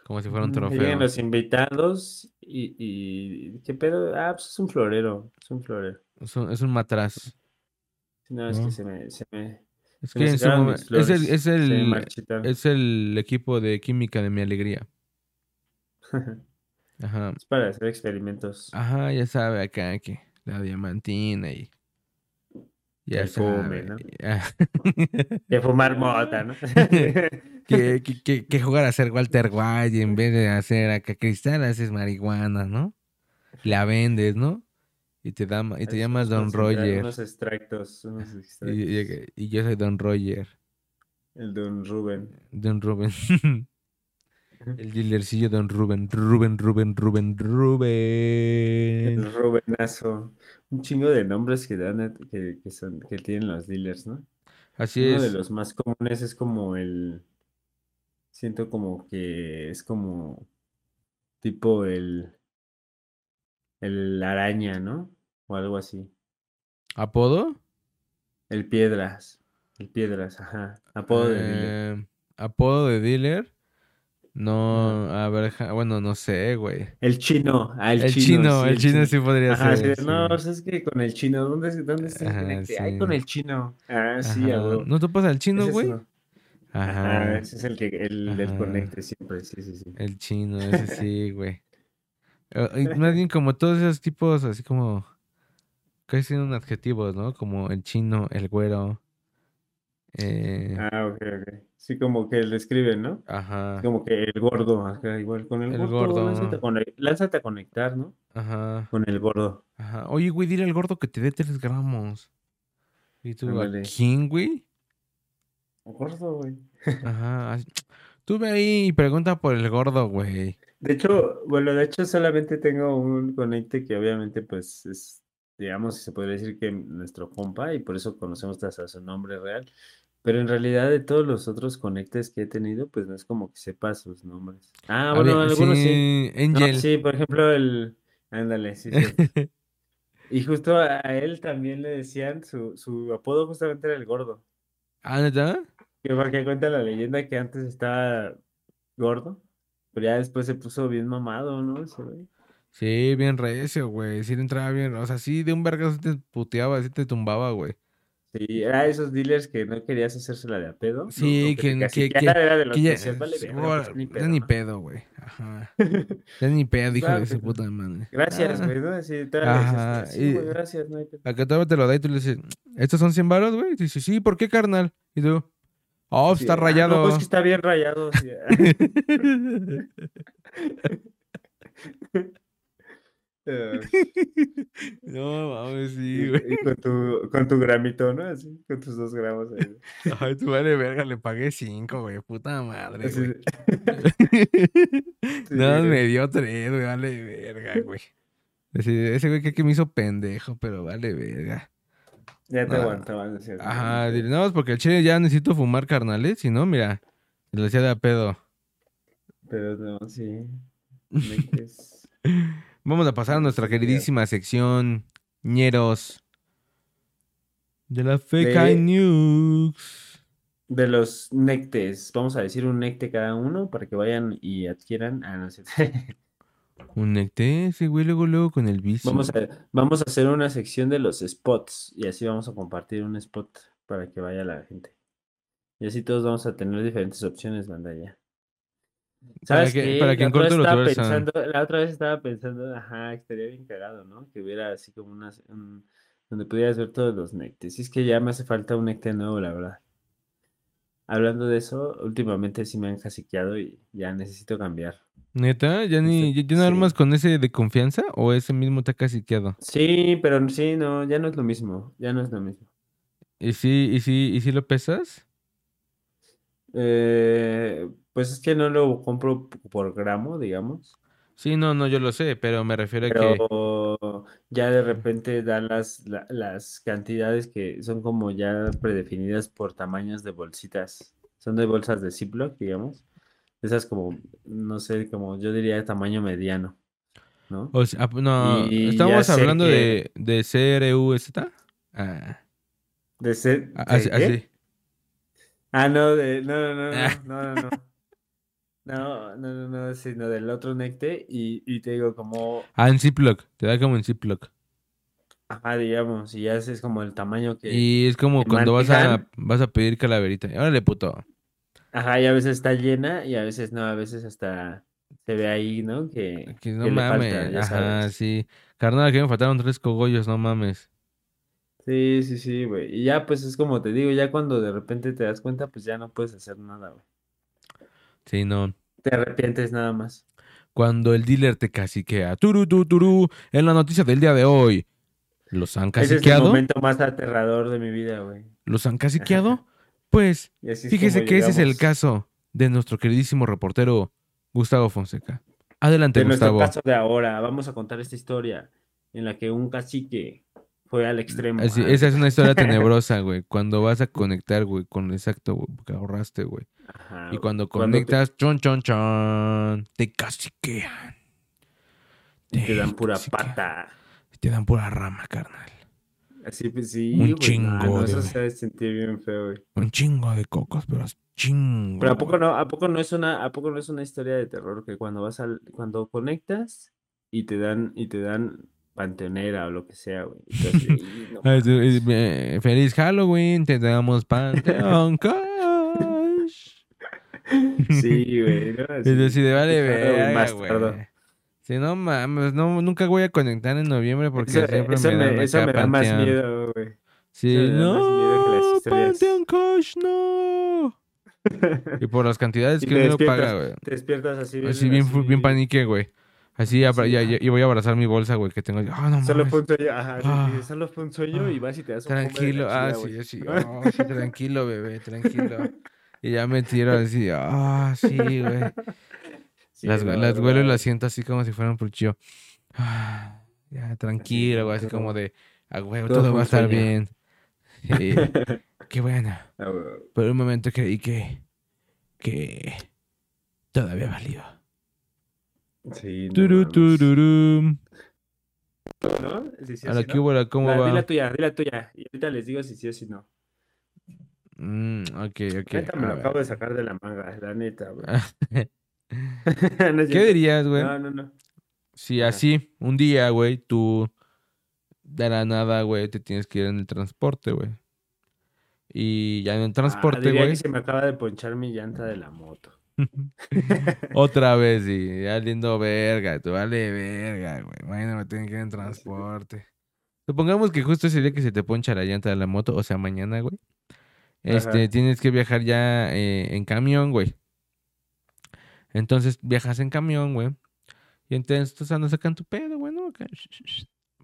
Como si fuera un trofeo. Los invitados y, y ¿qué pedo? Ah, pues es un florero, es un florero. Es un, es un matraz. No, es No. que se me, se me, Es se me que en su es el, es el, es el equipo de química de mi alegría. Ajá. Es para hacer experimentos. Ajá, ya sabe acá que la diamantina y ya fume. ¿no? De fumar mota, ¿no? que, que, que, jugar a ser Walter White en vez de hacer acá cristal haces marihuana, ¿no? La vendes, ¿no? Y te, da, y te llamas Don Roger. Unos extractos, unos Y, extractos. y- y yo soy Don Roger. El Don Rubén. Don Rubén. El dealercillo Don Rubén. Rubén, Rubén, Rubén, Rubén. El Rubenazo. Un chingo de nombres que dan, eh, que, que son, que tienen los dealers, ¿no? Así Uno es. de los más comunes es como el. Siento como que es como tipo el. El araña, ¿no? O algo así. ¿Apodo? El piedras. El piedras, ajá. Apodo de dealer. Eh, ¿Apodo de dealer? No, a ver, bueno, no sé, güey. El chino. Ah, el, El chino. chino, sí, el chino sí podría Ajá, ser. sí, no, sí. pues es que con el chino, ¿dónde, dónde Ajá, conecte? Ay, con el chino. Ah, sí, Ajá. huevo. ¿No topas al chino, es güey? Ajá, Ajá. ese es el que, el del Ajá. conecte siempre, sí, sí, sí. El chino, ese sí, güey. Más bien como todos esos tipos, así como. Casi tienen adjetivos, ¿no? Como el chino, el güero. Eh, Ah, ok, ok. Sí, como que le escriben, ¿no? ajá. Como que el gordo, acá igual con el, El gordo, gordo. Lánzate, a conec- lánzate a conectar, ¿no? Ajá. Con el gordo. Ajá. Oye, güey, dile al gordo que te dé 3 gramos. ¿Y tú a quién, güey? Gordo, güey. Ajá. Tú ve ahí y pregunta por el gordo, güey. De hecho, bueno, de hecho solamente tengo un conecte que obviamente pues es, digamos, se podría decir que nuestro compa y por eso conocemos hasta su nombre real. Pero en realidad de todos los otros conectes que he tenido, pues no es como que sepa sus nombres. Ah, bueno, algunos sí. Angel. sí, por ejemplo, el... Ándale, sí, sí. Y justo a él también le decían, su, su apodo justamente era el gordo. ¿Ah, neta? Que porque cuenta la leyenda que antes estaba gordo, pero ya después se puso bien mamado, ¿no? Sí, bien recio, güey. Sí le entraba bien. O sea, sí, de un vergazo te puteaba, sí te tumbaba, güey. Sí, era esos dealers que no querías hacérsela de a pedo. Sí, que- te que- caciqueara, era de los Que que ya, decías, vale, verga, ahora, pues, ni ya pedo, ni ¿no? pedo, güey. Ajá. Ya ni pedo, hijo de su que- puta madre. Gracias, Ah, güey, ¿no? Todavía le dices, Ajá, sí, y- gracias, no hay pedo. Acá todavía te lo da y tú le dices, ¿estos son 100 varos, güey? Y dice, sí, ¿por qué, carnal? Y tú, oh, Sí, está ah, rayado. No, es que está bien rayado. sí. Eh, no, mames, sí, güey. y con tu, con tu gramito, ¿no? Así, con tus dos gramos ahí. Ay, tú vale verga, le pagué 5, güey. Puta madre, Así güey. Sí, güey. me dio 3, güey, vale verga, güey. Ese güey que, que me hizo pendejo, pero vale verga. Ya te aguantaban. decías, no, Ajá, no, dile, no, es porque el chile ya necesito fumar carnales, si no, mira, le decía de a pedo. Pero no, sí. Vamos a pasar a nuestra queridísima sección ñeros de la Fake De- News. De los nectes, vamos a decir un necte cada uno para que vayan y adquieran. Ah, no. Un necté, ese güey luego, luego con el vicio. Vamos a, vamos a hacer una sección de los spots y así vamos a compartir un spot para que vaya la gente. Y así todos vamos a tener diferentes opciones, banda ya. Para ¿Sabes que- qué? para que La otra estaba pensando, la otra vez estaba pensando, ajá, estaría bien cagado, ¿no? Que hubiera así como una, un- donde pudieras ver todos los nectes. Y es que ya me hace falta un necte nuevo, la verdad. Hablando de eso, últimamente sí me han caciqueado y ya necesito cambiar. ¿Neta? ¿Ya, ni, Este, ya, no sí. armas con ese de confianza o ese mismo te ha caciqueado? Sí, pero sí, no, ya no es lo mismo, ya no es lo mismo. ¿Y sí, y sí, y sí lo pesas? Eh, pues es que no lo compro por gramo, digamos, Sí, no, no, yo lo sé, pero me refiero a que... pero ya de repente dan las, la- las cantidades que son como ya predefinidas por tamaños de bolsitas. Son de bolsas de Ziploc, digamos. Esas como, no sé, como yo diría tamaño mediano, ¿no? O sea, no, Y estamos hablando que- de, de CRUZ. Ah, De a- ¿de así. Ah, no, de, no, no, no, Ah. no, no, no, no. No, no, no, no, sino del otro necte y, y te digo como, Ah, en Ziploc, te da como en Ziploc. ajá, digamos, y ya ese es como el tamaño que, Y es como cuando vas a, vas a pedir calaverita. Órale, puto. ajá, y a veces está llena y a veces no, a veces hasta se ve ahí, ¿no? Que, Que no que le falta, mames. ya Ajá, sabes. sí. Carnal, que me faltaron tres cogollos, no mames. Sí, sí, sí, güey. Y ya, pues es como te digo, ya cuando de repente te das cuenta, pues ya no puedes hacer nada, güey. Sí, no. Te arrepientes nada más. Cuando el dealer te caciquea. Turu, tu, turú. En la noticia del día de hoy. ¿Los han Ese es el caciqueado? momento más aterrador de mi vida, güey. ¿Los han caciqueado? Pues fíjese que ese es el caso de nuestro queridísimo reportero Gustavo Fonseca. Adelante, De nuestro Gustavo. caso de ahora, vamos a contar esta historia en la que un cacique fue al extremo. Así, ah. esa es una historia tenebrosa, güey. Cuando vas a conectar, güey, con exacto, güey, que ahorraste, güey. Ajá, Y cuando te- conectas, chon, chon, chon, te caciquean. y te dan pura caciquean. pata. Te dan pura rama, carnal. Así pues sí, Un no, chingo no, de- eso se sentir bien feo, güey. Un chingo de cocos, pero es chingo. Pero a poco no, a poco no es una, a poco no es una historia de terror que cuando vas al, cuando conectas y te dan, y te dan panteonera o lo que sea, güey. eh, Feliz Halloween, te damos Panteón. Sí, güey. ¿no? De vale verga, güey. Si no mames, no, nunca voy a conectar en noviembre porque Eso, siempre eso me me, eso acá me da más Panteón. miedo, güey. Sí, eso me da más miedo que las no. Panteón Cash, no. Y por las cantidades Y que uno paga, güey. Te despiertas así bien, Así bien, así, bien panique, güey. Así, Sí, ya, ya- y voy a abrazar mi bolsa, güey, que tengo. Ah, no Solo mames. fue un sueño, ajá, sí, Ah. solo fue un sueño y Ah. vas y te das un de Tranquilo, ah, chida, sí, güey. sí, oh, sí, tranquilo, bebé, tranquilo. Y ya me tiro así, ah, sí, güey. Sí, las, la las huelo y las siento así como si fueran pulchillo. Ah, ya, tranquilo, güey, así como de, ah, güey, todo va a estar bien. Sí, qué bueno. Por un momento creí que, que todavía valía. Sí, no. ¿No? Sí, sí, A la sí, hubo, la- ¿cómo La- Di la va? tuya, di la tuya. Y ahorita les digo si sí o si no. Mm, ok, ok. Neta, me lo acabo de sacar de la manga, la neta, güey. ¿Qué No dirías, güey? No, no, no. Si así, un día, güey, tú de la nada, güey, te tienes que ir en el transporte, güey. Y ya en el Ah, transporte, güey, que se me acaba de ponchar mi llanta de la moto. otra vez, y ya lindo verga, tú vale verga, güey. Bueno, me tienen que ir en transporte. Supongamos que justo ese día que se te poncha la llanta de la moto, o sea, mañana, güey. Este, Ajá. tienes que viajar ya eh, en camión, güey. Entonces viajas en camión, güey. Y entonces tú andas sacando tu pedo, güey, ¿no?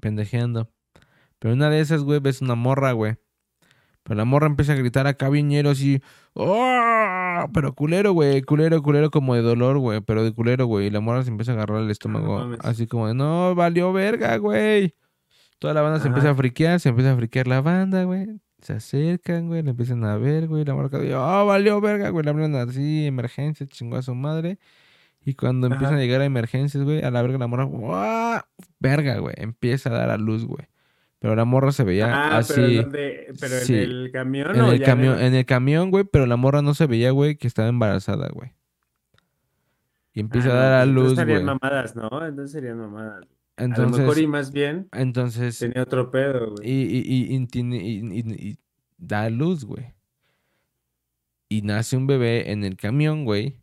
Pendejeando. Pero una de esas, güey, ves una morra, güey. Pero la morra empieza a gritar acá viñero así. ¡Oh! Pero culero, güey. Culero, culero como de dolor, güey. Pero de culero, güey. Y la morra se empieza a agarrar el estómago. mames. así como de, no, valió verga, güey. Toda la banda se empieza a friquear. Se empieza a friquear la banda, güey. Se acercan, güey. Le empiezan a ver, güey. La morra dice, oh, valió verga, güey. Le hablan así, emergencia, chingó a su madre. Y cuando empiezan a llegar a emergencias, güey, a la verga la morra, ¡guau! verga, güey, empieza a dar a luz, güey. Pero la morra se veía ah, así pero. ¿Pero sí. en el camión en o el camión, en el camión, güey, pero la morra no se veía, güey, que estaba embarazada, güey. Y empieza Ah, a no, dar a pues entonces luz, güey. mamadas, ¿no? Entonces serían mamadas. A lo mejor y Entonces, más bien entonces, tenía otro pedo, güey. y, y, y y- y- y da luz, güey. Y nace un bebé en el camión, güey,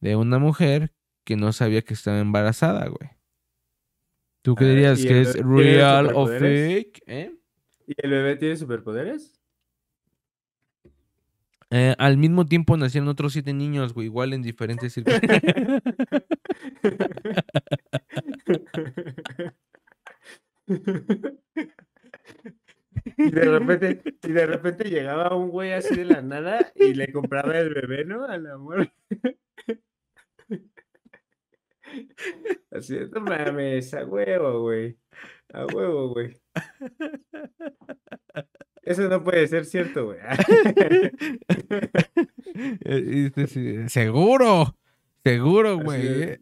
de una mujer que no sabía que estaba embarazada, güey. ¿Tú qué Ah, dirías ¿y que es real o fake? ¿Eh? ¿Y el bebé tiene superpoderes? Eh, al mismo tiempo nacieron otros siete niños, güey, igual en diferentes circunstancias. Y de repente, y de repente llegaba un güey así de la nada y le compraba el bebé, ¿no? Al amor. Así de, no mames, a huevo, güey. A huevo, güey. Eso no puede ser cierto, güey. Eh, seguro, seguro, güey. eh.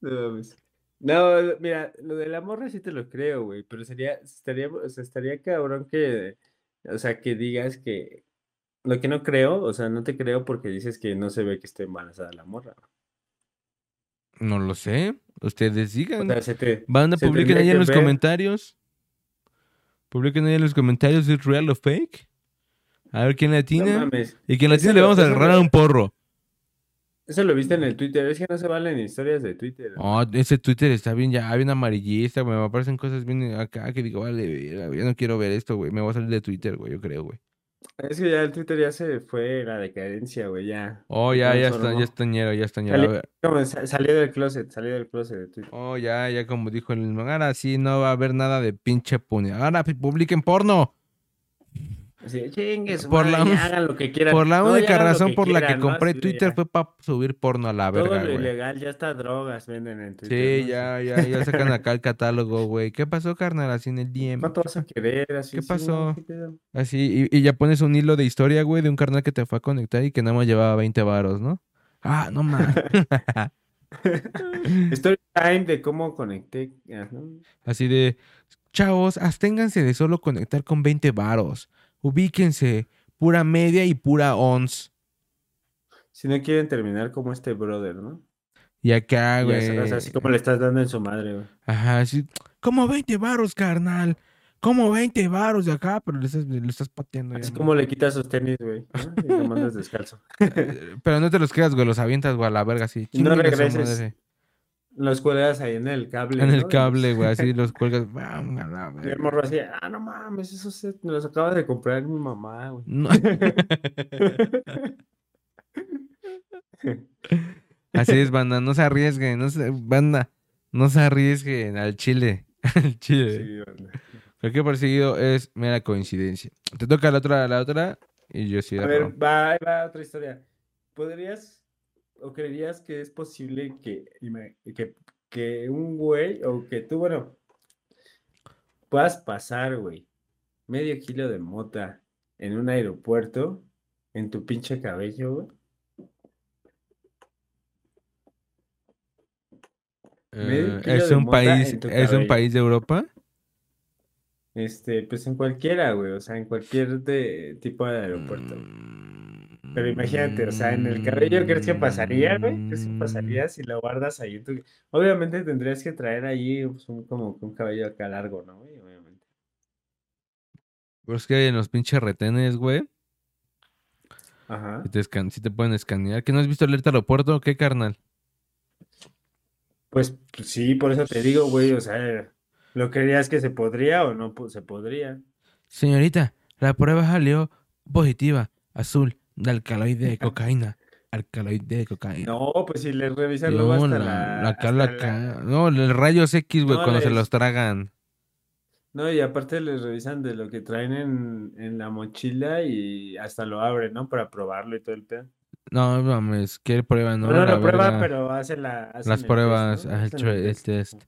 No mira, lo de la morra sí te lo creo, güey, pero sería, estaría, o sea, estaría cabrón que, o sea, que digas que, lo que no creo, o sea, no te creo porque dices que no se ve que esté embarazada la morra. No lo sé. Ustedes O digan. sea, se te, Banda, se publiquen ahí en los ver- comentarios. Publiquen ahí en los comentarios si es real o fake. A ver quién no latina. mames. y quien latina le vamos a agarrar a un porro. Eso lo viste en el Twitter, es que no se valen historias de Twitter. Oh, ese Twitter está bien ya, bien amarillista, güey. Me aparecen cosas bien acá que digo, vale, yo no quiero ver esto, güey. Me voy a salir de Twitter, güey, yo creo, güey. Es que ya el Twitter ya se fue la decadencia, güey, ya. Oh, ya, ya está, ya está ñero, ya está ñero. A Salió, ver. como sa- salió del closet, salió del closet de Twitter. Oh, ya, ya como dijo el mismo. Ahora sí no va a haber nada de pinche pune. Ahora publiquen porno. Así, Por madre, la hagan lo que quieran. Por la No, única razón por la que compré Twitter ya. fue para subir porno a la Todo verga, lo güey. ilegal, ya está drogas venden en Twitter. Sí, ¿no? ya, ya, ya sacan acá el catálogo, güey. ¿Qué pasó, carnal? Así en el DM. ¿Cuánto vas a querer? Así, ¿Qué sí, pasó? Así, y, y ya pones un hilo de historia, güey, de un carnal que te fue a conectar y que nada más llevaba 20 varos, ¿no? Ah, no mames. Story time de cómo conecté. ajá. Así de, chavos, absténganse de solo conectar con 20 varos. Ubíquense, pura media y pura ons. Si no quieren terminar como este brother, ¿no? Y acá, güey. así- o sea, así como le estás dando en su madre, güey. Ajá, así, como 20 varos, carnal. Como 20 varos de acá, pero le estás, le estás pateando. ya, Así ¿no? como le quitas sus tenis, güey. ¿no? Y lo mandas descalzo. Pero no te los quedas, güey, los avientas, güey, a la verga, así. No regreses. Los cuelgas ahí en el cable. En el cable, güey, así los cuelgas. Y el morro así, ah, no mames, eso se, me los acaba de comprar mi mamá, güey. No. Así es, banda, no se arriesguen, no se, banda, no se arriesguen al chile, al chile. Sí, banda. Cualquier perseguido es mera coincidencia. Te toca la otra, la otra, y yo sí A ver, va, va otra historia. ¿Podrías o creerías que es posible que, que, que un güey o que tú, bueno, puedas pasar, güey, medio kilo de mota en un aeropuerto en tu pinche cabello, güey? Eh, ¿Es un país, es un país de Europa? Este, pues en cualquiera, güey, o sea, en cualquier de- tipo de aeropuerto. Mm, Pero imagínate, o sea, en el cabello, ¿crees que pasaría, güey? ¿Crees que pasaría si lo guardas ahí tu... Obviamente tendrías que traer ahí pues, un, como un cabello acá largo, ¿no, güey? Obviamente. Pues que en los pinches retenes, güey, Ajá. si te, escan- si te pueden escanear. ¿Que no has visto alerta aeropuerto? ¿Qué, carnal? Pues, pues, sí, por eso te digo, güey, o sea, ¿lo creías que se podría o no se podría? Señorita, la prueba salió positiva, azul, de alcaloide de cocaína. Alcaloide de cocaína. No, pues si les revisan luego No, hasta la, la... la hasta la- acá. No, el rayos X, güey, No, cuando se los tragan. No, y aparte les revisan de lo que traen en, en la mochila y hasta lo abren, ¿no? Para probarlo y todo el pedo. No, mames, ¿qué prueba? No, No, no la prueba, pero hace la, hacen Las el test, pruebas, ¿no? el, tre- el test.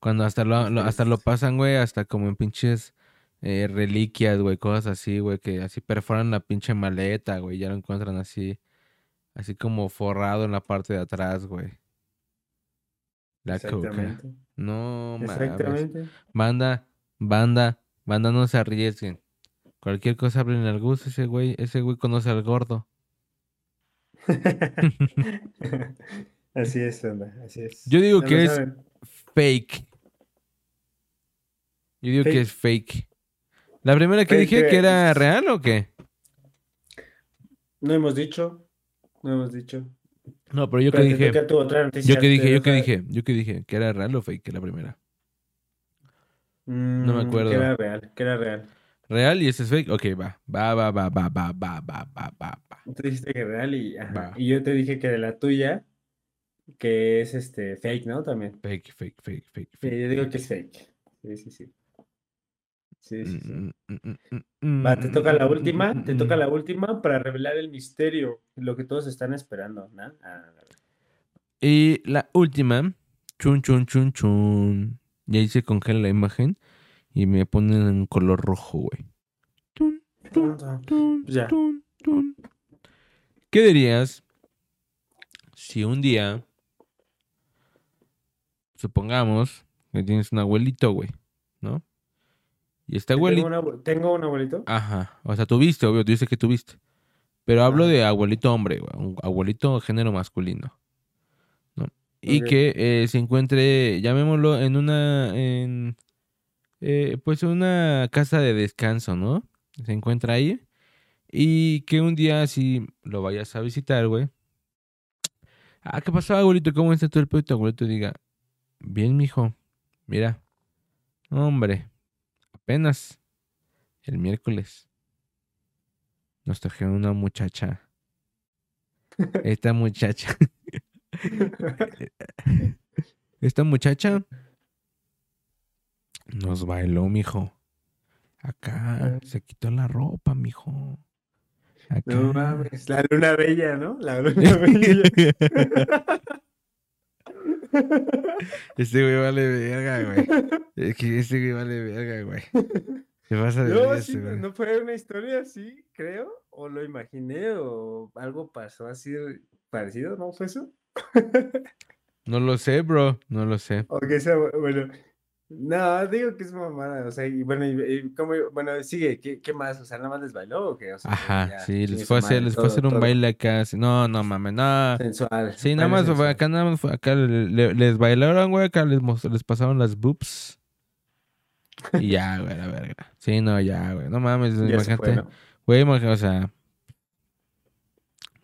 Cuando hasta lo, hasta lo test. pasan, güey, hasta como en pinches eh, reliquias, güey, cosas así, güey, que así perforan la pinche maleta, güey, ya lo encuentran así, así como forrado en la parte de atrás, güey. La coca. Exactamente. No, mames. Exactamente. Banda, banda, banda, no se arriesguen. Cualquier cosa abren al gusto, ese güey, ese güey conoce al gordo. Así es, onda, así es. Yo digo que es- saben. Fake. Yo digo que es fake. ¿La primera que dije que eh, era real o qué? No hemos dicho, no hemos dicho. No, pero yo que Pero te dije, yo que dije, yo que dije, yo que dije, que era real o fake, que la primera. me Mm, acuerdo. Que era real, que era real. ¿Real y ese es fake? Ok, va. Va, va, va, va, va, va, va, va, va, va. Tú dijiste que real y, ajá, y yo te dije que de la tuya, que es este fake, ¿no? También. Fake, fake, fake, fake, Sí, fake. yo digo que es fake. Sí, sí, sí. Sí, sí, sí. Mm, mm, mm, Va, te toca la última, te toca la última para revelar el misterio, lo que todos están esperando, ¿no? Ah. Y la última, chun, chun, chun, chun. Y ahí se congela la imagen y me ponen en color rojo, güey. Tun, tun, tun, Ya. tun, tun. ¿Qué dirías si un día, supongamos que tienes un abuelito, güey, ¿no? Y este abuelito... tengo un abuelito. Ajá, o sea, tuviste, obvio, tú dices que tuviste. Pero hablo Ajá. de abuelito hombre, güey, un abuelito género masculino. ¿no? Y que eh, se encuentre, llamémoslo, en una, en, eh, pues una casa de descanso, ¿no? Se encuentra ahí. Y que un día si lo vayas a visitar, güey. Ah, ¿qué pasó, abuelito? ¿Cómo está todo el pedo? Tu abuelito diga, bien, mijo, mira, hombre, apenas el miércoles nos trajeron una muchacha. Esta muchacha. Esta muchacha nos bailó, mijo. Acá se quitó la ropa, mijo. Acá. No mames, la luna bella, ¿no? La luna bella. Este güey vale verga, güey. Es que este güey vale verga, güey. ¿Qué pasa de No, sí, este no fue una historia así, creo, o lo imaginé, o algo pasó así parecido, ¿no fue eso? No lo sé, bro. No lo sé. O que sea, bueno, no, digo que es mamada, o sea, y bueno, y, y cómo, bueno, sigue, ¿qué, qué más? O sea, ¿nada más les bailó o qué? O sea, Ajá, ya, sí, les fue a hacer, les fue a hacer un todo baile acá. No, no mames, no. Sensual. Sí, nada más sensual. acá, nada más acá le- le- les bailaron, güey, acá les, les pasaron las boobs. Y ya, güey, la verga. Sí, no, ya, güey. No mames, Ya imagínate. ¿no? Güey, imagínate, o sea.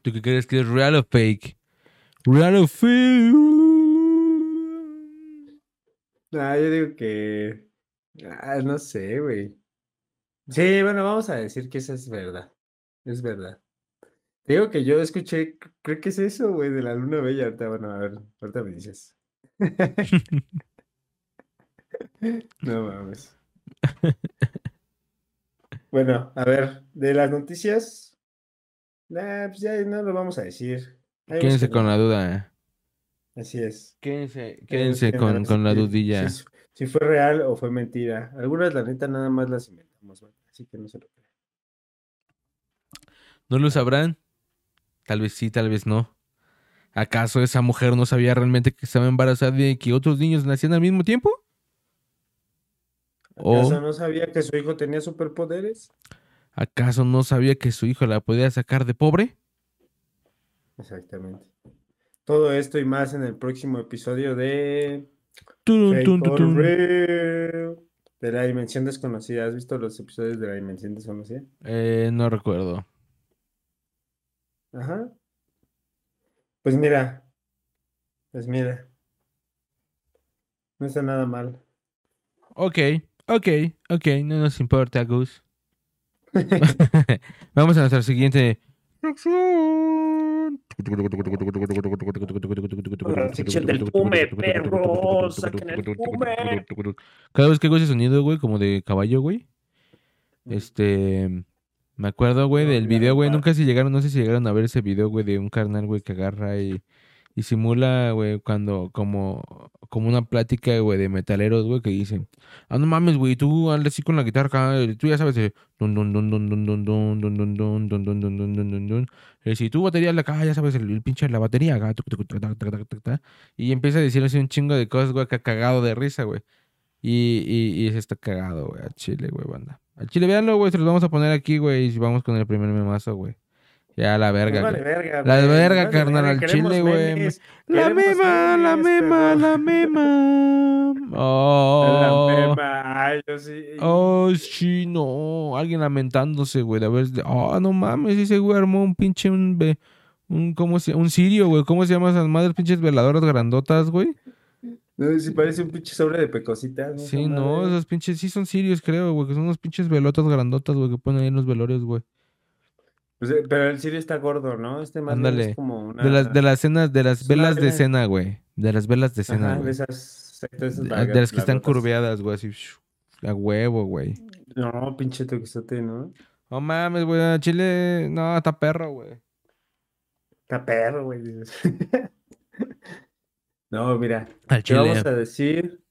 ¿Tú qué crees que es real o fake? Real o fake. No, yo digo que. Ah, no sé, güey. Sí, bueno, vamos a decir que esa es verdad. Es verdad. Digo que yo escuché, creo que es eso, güey, de la luna bella. Ahorita, bueno, a ver, ahorita me dices. No mames. Bueno, a ver, de las noticias. Nah, pues ya no lo vamos a decir. Quédense con la duda. Así es. Quédense, quédense con, la dudilla. Si, si fue real o fue mentira. Algunas, la neta, nada más las inventamos, Así que no se lo crean. ¿No lo sabrán? Tal vez sí, tal vez no. ¿Acaso esa mujer no sabía realmente que estaba embarazada y que otros niños nacían al mismo tiempo? ¿Acaso O- no sabía que su hijo tenía superpoderes? ¿Acaso no sabía que su hijo la podía sacar de pobre? Exactamente. Todo esto y más en el próximo episodio de Turun. Real, de la dimensión desconocida. ¿Has visto los episodios de la dimensión desconocida? Eh, no recuerdo. Ajá. Pues mira, pues mira, no está nada mal. Ok, ok, ok, no nos importa, Gus. Vamos a nuestra siguiente. La sección del pume, perros, saquen el pume. Cada vez que hago ese sonido, güey, como de caballo, güey. Este. Me acuerdo, güey, del video, güey. Nunca si llegaron, no sé si llegaron a ver ese video, güey, de un carnal, güey, que agarra y, y simula, güey, cuando, como, como una plática, güey, de metaleros, güey, que dicen, ah, no mames, güey, tú andas así con la guitarra tú ya sabes, eh, dun, dun, dun, dun, dun, dun, dun, dun, dun, dun, dun, dun, dun, dun, dun. Y si tú batería la acá, ya sabes, el, pinche de la batería, y empieza a decir así un chingo de cosas, güey, acá cagado de risa, güey. Y, y, y se está cagado, güey, al chile, güey, banda. Al chile, véanlo, güey, se los vamos a poner aquí, güey, y vamos con el primer memazo, güey. Ya, la verga, Vale, verga, La güey, verga, carnal, al chile, güey. La mema, la mema, la mema. Oh, La mema, ay, yo sí. oh, sí, no. Alguien lamentándose, güey, de haber... Oh, no mames, ese güey armó un pinche, un, un, ¿cómo se Un sirio, güey. ¿Cómo se llama esas madres pinches veladoras grandotas, güey? No, si parece un pinche sobre de pecositas. ¿no? Sí, no, esos pinches sí son sirios, creo, güey, que son unos pinches velotas grandotas, güey, que ponen ahí en los velorios, güey. Pues, eh, pero el sirio está gordo, ¿no? Este más es como una... De las, de las cenas, de las velas de cena, güey. De las velas de cena, Ajá, de güey. esas... De, de las que están curveadas, güey, así. A huevo, güey. No, pinche toquizote, ¿no? No mames, güey, Chile, no, está perro, güey. Está perro, güey. No, mira, Al te vamos Chile. a decir,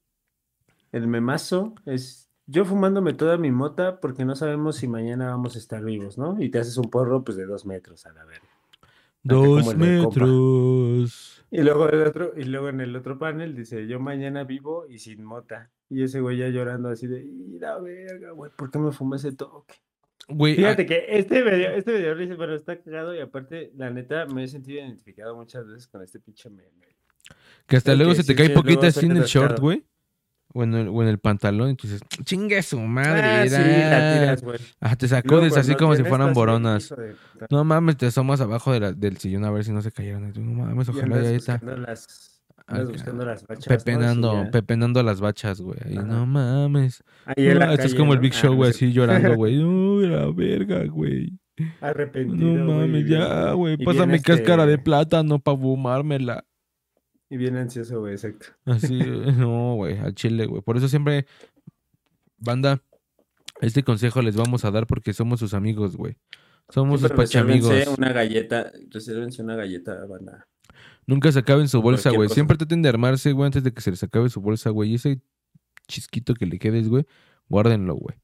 el memazo es yo fumándome toda mi mota porque no sabemos si mañana vamos a estar vivos, ¿no? Y te haces un porro pues de dos metros a la verga. Dos metros. Y luego el otro, y luego en el otro panel dice, yo mañana vivo y sin mota. Y ese güey ya llorando así de, y la verga, güey, ¿por qué me fumé ese toque? Güey, Fíjate ah, que este video, este video dice, bueno, está cagado y aparte, la neta, me he sentido identificado muchas veces con este pinche meme. que hasta creo luego que se te sí, cae sí, luego así en el short, güey. O en, el, o en el pantalón, y tú dices, chingue su madre. Ah, sí, la era". tiras, güey. Ajá, te sacudes así como si fueran boronas. de No mames, te asomas abajo de la- del sillón a ver si no se cayeron. Y tú, no mames, ojalá ya está. las, andas buscando las bachas, ¿no? Pepenando, las bachas, güey. Ajá. no mames. Ahí en la Ah, esto es como el ¿no? Big Ah, Show, no güey, así llorando, güey. Uy, la verga, güey. Arrepentido. No mames, ya, güey. Pásame bien, cáscara de este, plátano para fumármela. Y bien ansioso, güey, exacto. Así, no, güey, al chile, güey. Por eso siempre, banda, este consejo les vamos a dar porque somos sus amigos, güey. Somos sus Siempre pachamigos. una galleta, resérvense una galleta, banda. Nunca se acaben su bolsa, güey. Siempre traten de armarse, güey, antes de que se les acabe su bolsa, güey. Y ese chisquito que le quedes, güey, guárdenlo, güey.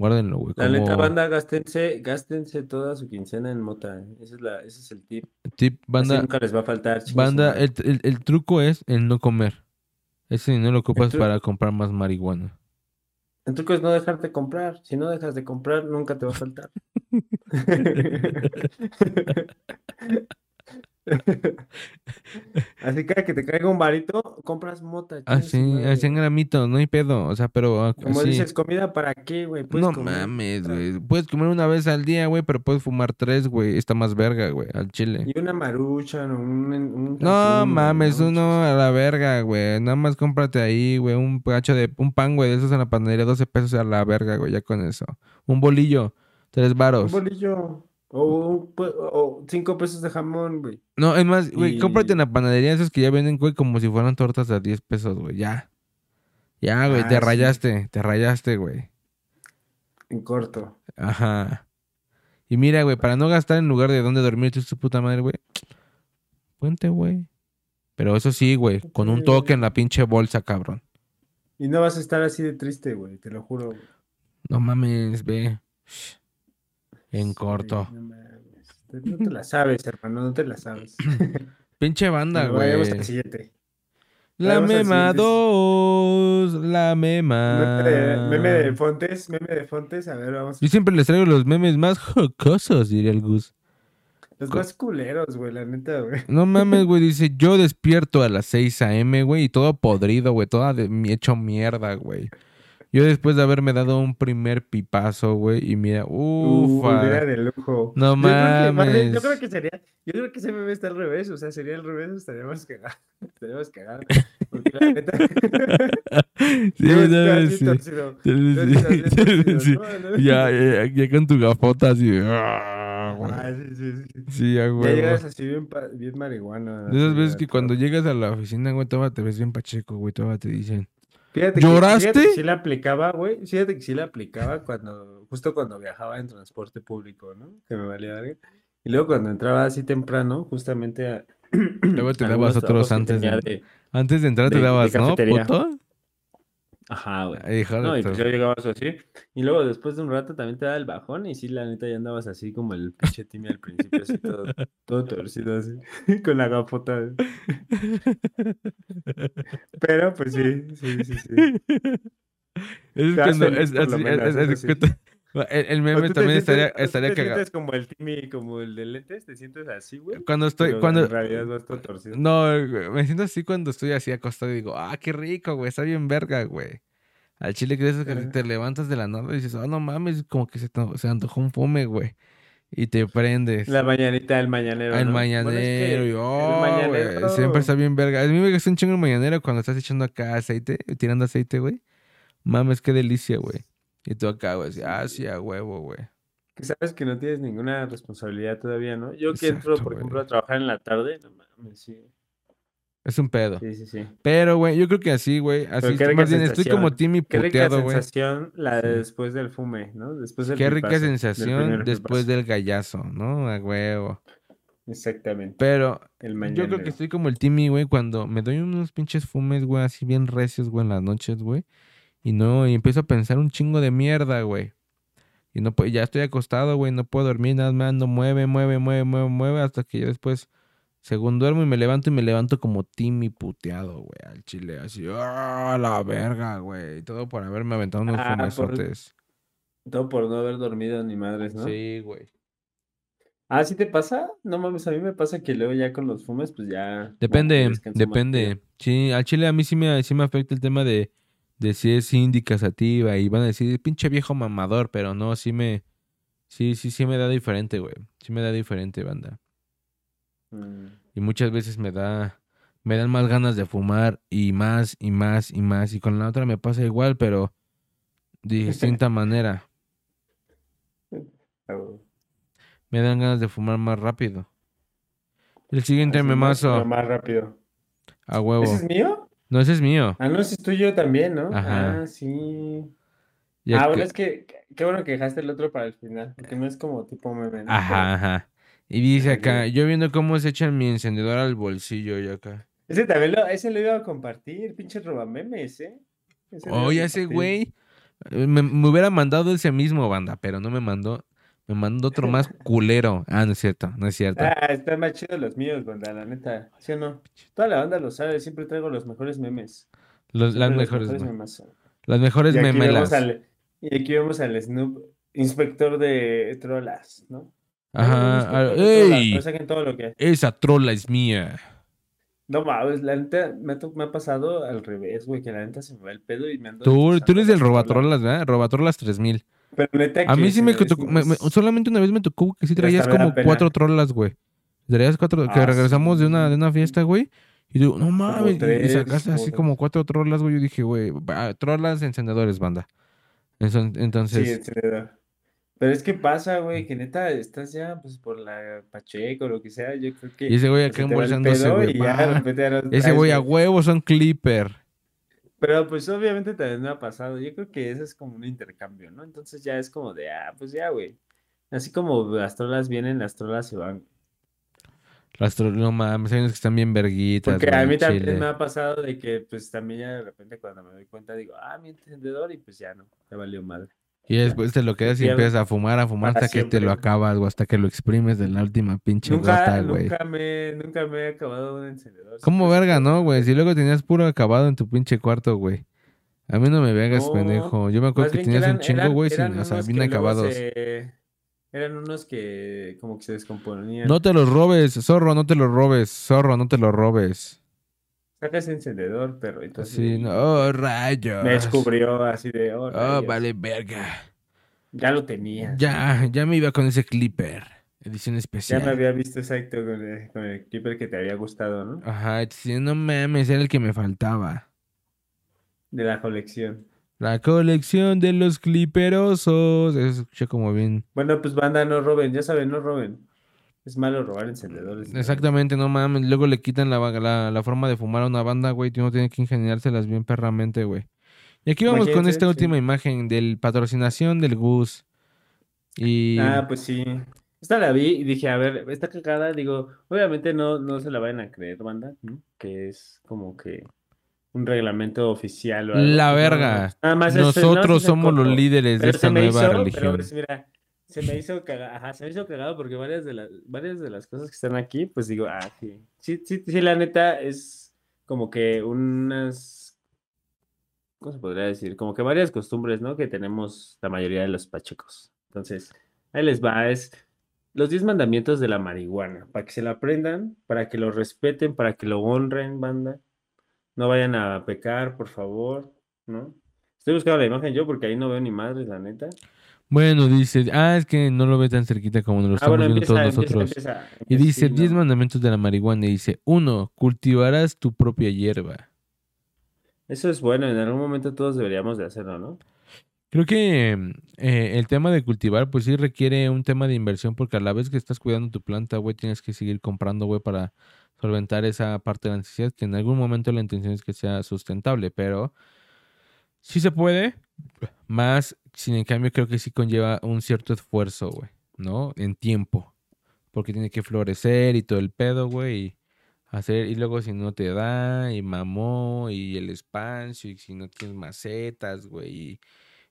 Guárdenlo, güey. La neta, Como banda, gástense, gástense toda su quincena en mota. eh. Ese es, la, ese es el tip. tip, Así banda, nunca les va a faltar. banda, el, el- el truco es el no comer. Ese dinero lo ocupas para comprar más marihuana. El truco es no dejar de comprar. Si no dejas de comprar, nunca te va a faltar. Así que que te caiga un varito, compras mota. Así, madre. así en gramitos, no hay pedo. O sea, pero ah, Como así. dices, comida para qué, güey. No comer mames, güey. Puedes comer una vez al día, güey, pero puedes fumar tres, güey. Está más verga, güey, al chile. Y una marucha, un, un No mames, ¿no? uno a la verga, güey. Nada más cómprate ahí, güey, un pacho de un pan, güey, de esos en la panadería, 12 pesos a la verga, güey, ya con eso. Un bolillo, tres Un varos. bolillo. O, o cinco pesos de jamón, güey. No, es más, güey, cómprate en la panadería esos que ya venden, güey, como si fueran tortas de 10 pesos, güey, ya. Ya, güey, Ah, te sí. rayaste, te rayaste, güey. En corto. Ajá. Y mira, güey, para no gastar en lugar de donde dormir tu puta madre, güey. Puente, güey. Pero eso sí, güey, con un toque en la pinche bolsa, cabrón. Y no vas a estar así de triste, güey, te lo juro. güey. No mames, ve. En Sí, corto. no. Te- No te la sabes, hermano, no te la sabes. Pinche banda, Bueno, vayamos güey. al siguiente. La vayamos al mema siguiente. 2. La mema. Meme de, meme de Fontes, meme de Fontes, a ver, vamos. Yo siempre les traigo los memes más jocosos, diría el Gus. Los co- más culeros, güey, la neta, güey. No mames, güey. Dice, yo despierto a las 6 a.m., güey, y todo podrido, güey. Todo hecho mierda, güey. Yo después de haberme dado un primer pipazo, güey, y mira, Uh, ufa. mira de lujo. No Yo creo que más bien- mames. yo creo que sería, yo creo que ese meme está al revés, o sea, sería al revés, estaríamos cagados. Estaríamos cagados. Porque la neta. Sí, sí. Sí. Ya, ya, ya con tu gafota así. ah, güey. Ah, sí, sí, sí. Sí, Ya huevo. llegas así bien, bien marihuana. De esas veces que cuando llegas a la oficina, güey, todavía te ves bien pacheco, güey, todavía te dicen. Fíjate que, ¿Lloraste? fíjate que sí la aplicaba, güey. Fíjate que sí la aplicaba cuando, justo cuando viajaba en transporte público, ¿no? Que me valía verga. Y luego cuando entraba así temprano, justamente a. Luego te dabas otros antes de- Antes de entrar te de- dabas, ¿no, puto? Ajá, güey. Ay, No, y pues yo llegabas así. Y luego después de un rato también te da el bajón. Y sí, la neta ya andabas así como el pinche Timmy al principio, así todo, todo torcido así. Con la gafota. Pero pues sí, sí, sí, sí. Es cuando es así, es- es- el, el meme te también sientes- estaría, tú estaría te sientes como el Timmy, como el de lentes, te sientes así, güey. Cuando estoy, pero cuando, en realidad vas todo torcido. no, güey, me siento así cuando estoy así acostado y digo, ah, qué rico, güey, está bien verga, güey. Al chile esos que te levantas de la nada y dices, oh, no mames, como que se, se antojó un fume, güey. Y te prendes. La mañanita del mañanero. El ¿no? mañanero, Bueno, es que y, el oh, güey, mañanero- siempre está bien verga. A mí me gusta un chingo el mañanero cuando estás echando acá aceite, tirando aceite, güey. Mames, qué delicia, güey. Y tú acá, güey, así, ah, sí, a huevo, güey. que sabes que no tienes ninguna responsabilidad todavía, ¿no? Yo que entro, por güey. ejemplo, a trabajar en la tarde, no mames, sí. Es un pedo. Sí, sí, sí. Pero, güey, yo creo que así, güey. Así, qué rica más bien, estoy como. Timmy Qué rica puteado, güey. sensación la de Sí. después del fume, ¿no? Después del Qué rica sensación después del gallazo, ¿no? A huevo. Exactamente. Pero El yo creo que estoy como el Timmy, güey, cuando me doy unos pinches fumes, güey, así bien recios, güey, en las noches, güey. Y no, y empiezo a pensar un chingo de mierda, güey. Y no ya estoy acostado, güey, no puedo dormir, nada más ando, mueve, mueve, mueve, mueve, mueve, hasta que yo después, según duermo y me levanto y me levanto como Timmy puteado, güey, al chile, así, ¡ah, la verga, güey! Todo por haberme aventado unos Ah, por- fumesotes. Todo por no haber dormido ni madres, ¿no? Sí, güey. Ah, ¿sí te pasa? No mames, a mí me pasa que luego ya con los fumes, pues ya... Depende, depende. Sí, al chile a mí sí me, sí me afecta el tema de, de si es síndica sativa y van a decir, pinche viejo mamador, pero no, sí me, sí, sí, sí me da diferente, güey. Sí me da diferente, banda. Mm. Y muchas veces me da, me dan más ganas de fumar y más y más y más. Y con la otra me pasa igual, pero de distinta manera. Ah, me dan ganas de fumar más rápido. El siguiente más- memazo, pero Más rápido. a huevo. ¿Ese es mío? No, ese es mío. Ah, no, ese es tuyo también, ¿no? Ajá. Ah, sí. Y Ah, bueno, es que qué bueno que dejaste el otro para el final, porque no es como tipo meme, ¿no? Ajá, ajá. Y dice Ajá, acá, yo viendo cómo se echan mi encendedor al bolsillo y acá. Ese también lo, ese lo iba a compartir, pinche robamemes, ¿eh? Ese Oye, ese güey eh, me, me hubiera mandado ese mismo banda, pero no me mandó. Me mandó otro más culero. Ah, no es cierto, no es cierto. Ah, están más chidos los míos, banda, la neta. ¿Sí o no? Toda la banda lo sabe, siempre traigo los mejores memes. Los- las Siempre los mejores, me- memes. las mejores Y memelas. al, y aquí vemos al Snoop, inspector de trolas, ¿no? Ajá. ¡Ey! no saquen todo lo que... Esa trola es mía. No mames, la neta me ha, to- me ha pasado al revés, güey, que la neta se me va el pedo y me ando Tú, tú eres del trola. Robatrolas, ¿verdad? Robatrolas 3000. Pero A que mí sí me tocó, me- me- des- solamente una vez me tocó que sí traías como cuatro trolas, güey. Traías cuatro, que Ah, regresamos de una, de una fiesta, güey. Y tú, no mames, y- sacaste así como cuatro trolas, güey. Yo dije, güey, trolas encendedores, banda. Enson- Sí, Entonces, encendedor. Pero es que pasa, güey, que neta estás ya, pues, por la Pacheco o lo que sea, yo creo que... y ese güey pues, acá el embolsándose, güey. Ese güey a huevo son clipper. Pero pues obviamente también me ha pasado. Yo creo que eso es como un intercambio, ¿no? Entonces ya es como de, ah, pues ya, güey. Así como las trolas vienen, las trolas se van. Las tro- no mames, hay unos que están bien verguitas, Porque güey, a mí también Chile. me ha pasado de que pues también ya de repente cuando me doy cuenta digo, ah, mi encendedor y pues ya no, me valió madre. Y después te lo quedas y empiezas a fumar, a fumar para hasta que te lo acabas o hasta que lo exprimes de la última pinche Nunca, gota, güey. nunca me, nunca me he acabado un encendedor. ¿Cómo verga, no, güey? Si luego tenías puro acabado en tu pinche cuarto, güey. A mí no me vengas, No, pendejo. Yo me acuerdo que tenías un eran- chingo, güey, sin, o sea, bien acabados. se- Eran unos que como que se descomponían. No te los robes, zorro, no te los robes, zorro, no te los robes. Saca ese encendedor, perro. Entonces, Sí, no, oh, rayos. Me descubrió así de, oh, Oh, vale, verga. Ya lo tenía. Ya, ya me iba con ese clipper. Edición Ya especial. me había visto exacto con el, con el clipper que te había gustado, ¿no? Ajá, sí, no mames, era el que me faltaba. De la colección. La colección de los cliperosos. Escucha como bien. Bueno, pues banda, no roben, ya saben, no roben. Es malo robar encendedores. ¿no? Exactamente, no mames. Luego le quitan la, la, la forma de fumar a una banda, güey. y Uno tiene que ingeniárselas bien perramente, güey. Y aquí vamos con esta sí. última imagen del patrocinación del Gus. Y Ah, pues sí. Esta la vi y dije, a ver, esta cagada, digo, obviamente no, no se la vayan a creer, banda, ¿no? Que es como que un reglamento oficial o algo. la no, verga. nada más Nosotros es el somos los líderes de Pero esta nueva hizo, religión. pero pues mira, se me hizo cagado, ajá, se me hizo cagado porque varias de las, varias de las cosas que están aquí, pues digo, ah, sí, sí, sí, sí, la neta es como que unas, ¿cómo se podría decir? Como que varias costumbres, ¿no? Que tenemos la mayoría de los pachecos. Entonces, ahí les va, es los 10 mandamientos de la marihuana, para que se la aprendan, para que lo respeten, para que lo honren, banda. No vayan a pecar, por favor, ¿no? Estoy buscando la imagen yo porque ahí no veo ni madres, la neta. Bueno, dice, ah, es que no lo ve tan cerquita como nos lo Ah, estamos bueno, viendo empieza, todos empieza, nosotros. empieza, Y dice sí, 10 no. mandamientos de la marihuana. Y dice, uno, cultivarás tu propia hierba. Eso es bueno, en algún momento todos deberíamos de hacerlo, ¿no? Creo que eh, el tema de cultivar, pues sí requiere un tema de inversión, porque a la vez que estás cuidando tu planta, güey, tienes que seguir comprando, güey, para solventar esa parte de la necesidad, que en algún momento la intención es que sea sustentable, pero sí se puede, más, sin en cambio, creo que sí conlleva un cierto esfuerzo, güey, ¿no? En tiempo, porque tiene que florecer y todo el pedo, güey, y hacer, y luego si no te da, y mamó, y el espacio, y si no tienes macetas, güey, y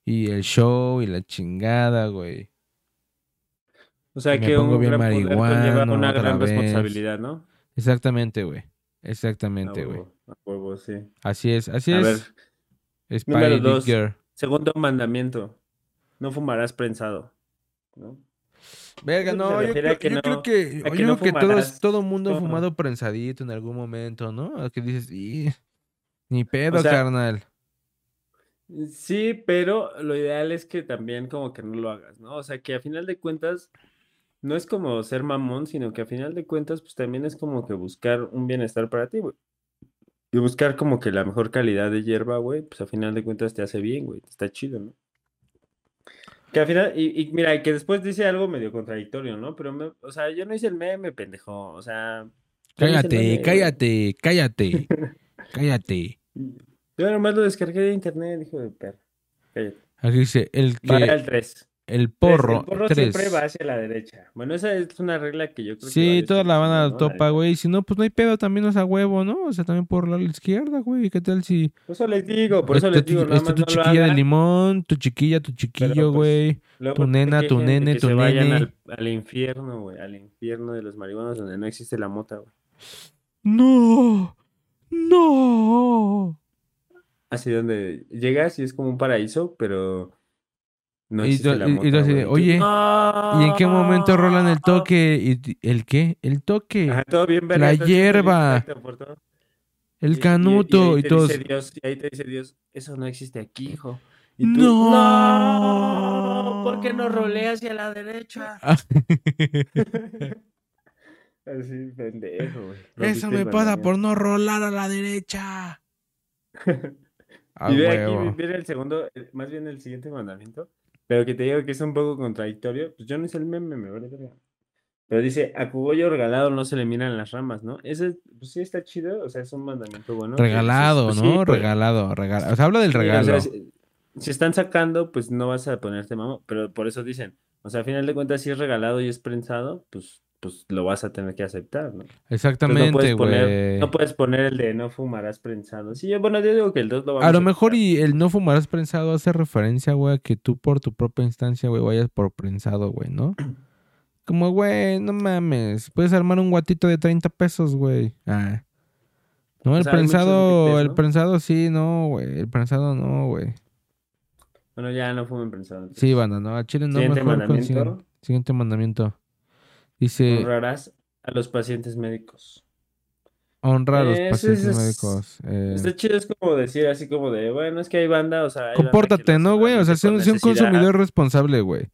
y el show y la chingada, güey. O sea que un gran poder conlleva una gran vez. responsabilidad, ¿no? Exactamente, güey. Exactamente, güey. huevo, a huevo, sí. Así es, así A es. ver, Spy número dos. Girl. Segundo mandamiento. No fumarás prensado, ¿no? Verga, no, yo, creo, que yo no- creo que, yo que no creo que todos, fumarás todo mundo ha todo. fumado prensadito en algún momento, ¿no? Que dices, "Y, ni pedo, sea, carnal. Sí, pero lo ideal es que también como que no lo hagas, ¿no? O sea, que a final de cuentas no es como ser mamón, sino que a final de cuentas pues también es como que buscar un bienestar para ti, güey. Y buscar como que la mejor calidad de hierba, güey, pues a final de cuentas te hace bien, güey. Está chido, ¿no? Que al final, y, y mira, y que después dice algo medio contradictorio, ¿no? Pero, me- o sea, yo no hice el meme, pendejo. O sea. el Cállate, cállate, cállate. Cállate. Yo nomás lo descargué de internet, hijo de perro. Cállate. Aquí dice, el que al 3. El porro, el porro tres. siempre va hacia la derecha. Bueno, esa es una regla que yo creo que. Sí, varios toda la banda ¿no? topa, güey. Si no, pues no hay pedo, también no es a huevo, ¿no? O sea, también por la izquierda, güey. ¿Qué tal si Por eso les digo, por eso les digo, nada más tu no chiquilla de limón, tu chiquilla, tu chiquillo, pues, güey? luego tu nena, tu nene, que tu se vayan nene. Al, al infierno, güey, al infierno de los marihuanos donde no existe la mota, güey. No, no. Así donde llegas y es como un paraíso, pero no Y así tú, "Oye, ¿Y en qué momento rolan el toque? Y ¿El qué? El toque, Ajá, todo bien, La hierba. por todo. Y- el y- canuto ahí y, te todos. dice Dios, y ahí te dice Dios, eso no existe aquí, hijo. Y tú, No. no, ¿por qué no rolea hacia la derecha? Así, pendejo, güey. Eso me el pasa por no rolar a la derecha. Y ve aquí, viene el segundo, eh, más bien el siguiente mandamiento, pero que te digo que es un poco contradictorio. Pues yo no hice el meme, me vale. Pero dice, a cogollo regalado no se le miran las ramas, ¿no? Ese, pues sí está chido, o sea, es un mandamiento bueno. Regalado, pues ¿no? pues, Regalado, regalado. O sea, habla del sí, o regalo. sea, si, si están sacando, pues no vas a ponerte mamo, pero por eso dicen, o sea, a final de cuentas, si es regalado y es prensado, pues, pues lo vas a tener que aceptar, ¿no? No Exactamente, puedes poner, güey. no puedes poner el de no fumarás prensado. Sí, yo- bueno, yo digo que el 2 lo vamos A lo mejor y el no fumarás prensado hace referencia, güey, a que tú por tu propia instancia, güey, vayas por prensado, güey, ¿no? Como, güey, no mames, puedes armar un guatito de 30 pesos, güey. Ah. No, el sea, hay muchos prensado, el prensado sí, no, güey. El prensado no, güey. Bueno, ya no fumen prensado. entonces. Sí, banda, no, a Chile no Siguiente mejor mandamiento. Siguiente mandamiento. Dice, Honrarás a los pacientes médicos. honra a los pacientes es- médicos. eh, Está chido, es como decir así como de, bueno, es que hay banda, o sea, Compórtate, ¿no, güey? O sea, sé un, un consumidor responsable, güey.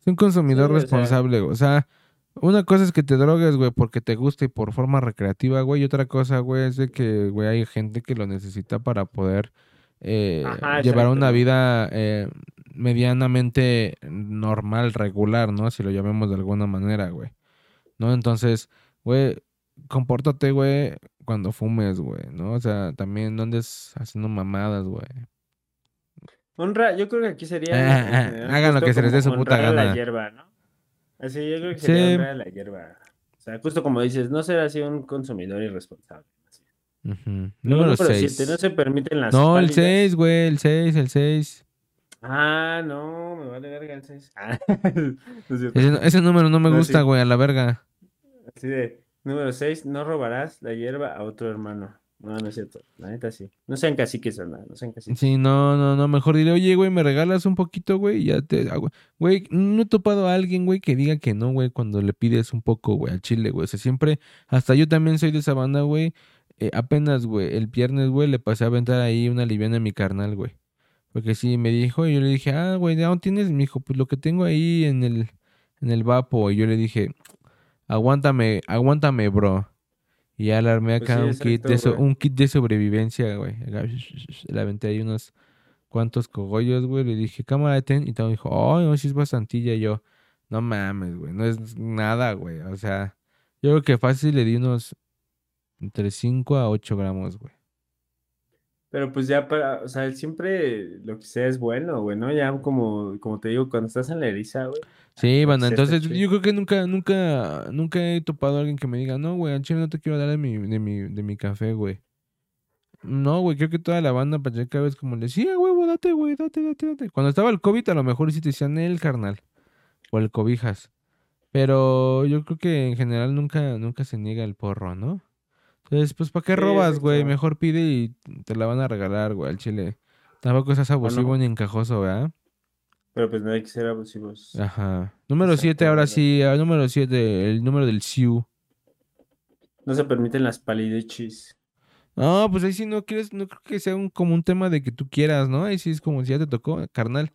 Sé un consumidor Sí, responsable, güey. O sea, una cosa es que te drogues, güey, porque te gusta y por forma recreativa, güey. Y otra cosa, güey, es de que, güey, hay gente que lo necesita para poder eh, Ajá, llevar una vida eh, medianamente normal, regular, ¿no? Si lo llamemos de alguna manera, güey. ¿No? Entonces, güey, compórtate, güey, cuando fumes, güey, ¿no? O sea, también no andes haciendo mamadas, güey. Honra, yo creo que aquí sería. Ah, general hagan lo que se les dé su puta gana. la hierba, ¿no? Así, yo creo que sería Sí. honrar a la hierba. O sea, justo como dices, no ser así un consumidor irresponsable. Ujú. Luego, Número siete, 6. no se permiten las No, el pálidas. 6, güey, el 6, el 6. Ah, no, me vale verga el 6. Ah, no es cierto. Ese, ese número no me No, gusta, sí. güey, a la verga. Así de, número 6, no robarás la hierba a otro hermano. No, no es cierto. La neta sí. No sean caciques, nada, no sean caciques. Sí, no, no, no, mejor dile, oye, güey, me regalas un poquito, güey, y ya te hago. Güey, no he topado a alguien, güey, que diga que no, güey, cuando le pides un poco, güey, al chile, güey. O sea, siempre, hasta yo también soy de esa banda, güey. Eh, apenas, güey, el viernes, güey, le pasé a aventar ahí una liviana a mi carnal, güey. Porque sí, me dijo, y yo le dije, ah, güey, ¿de dónde tienes? Me dijo, pues lo que tengo ahí en el, en el vapo. Y yo le dije, aguántame, aguántame, bro. Y ya le armé Pues acá sí, un kit de so- un kit de sobrevivencia, güey. Le aventé ahí unos cuantos cogollos, güey. Le dije, cámara, ten. Y todo dijo, oh, no, sí es bastantilla. Y yo, no mames, güey. No es nada, güey. O sea, yo creo que fácil le di unos entre 5 a 8 gramos, güey. Pero pues ya para, o sea, siempre lo que sea es bueno, güey, ¿no? Ya como, como te digo, cuando estás en la eriza, güey. Sí, banda. Entonces, yo creo que nunca, nunca, nunca he topado a alguien que me diga, no, güey, al chile no te quiero dar de mi, de mi, de mi café, güey. No, güey, creo que toda la banda pacheca es como le decía, güey, date, güey, date, date, date. Cuando estaba el COVID, a lo mejor sí te decían el carnal. O el cobijas. Pero yo creo que en general nunca, nunca se niega el porro, ¿no? Entonces, pues, ¿para qué Sí, robas, güey? Mejor pide y te la van a regalar, güey, al chile. Tampoco seas abusivo ni encajoso, ¿verdad? Pero pues no hay que ser abusivos. Ajá. Número Exacto, 7, ahora sí. ah, número 7, el número del SIU. No se permiten las palidichis. No, pues ahí sí no quieres, no creo que sea un, como un tema de que tú quieras, ¿no? Ahí sí es como si ya te tocó, carnal.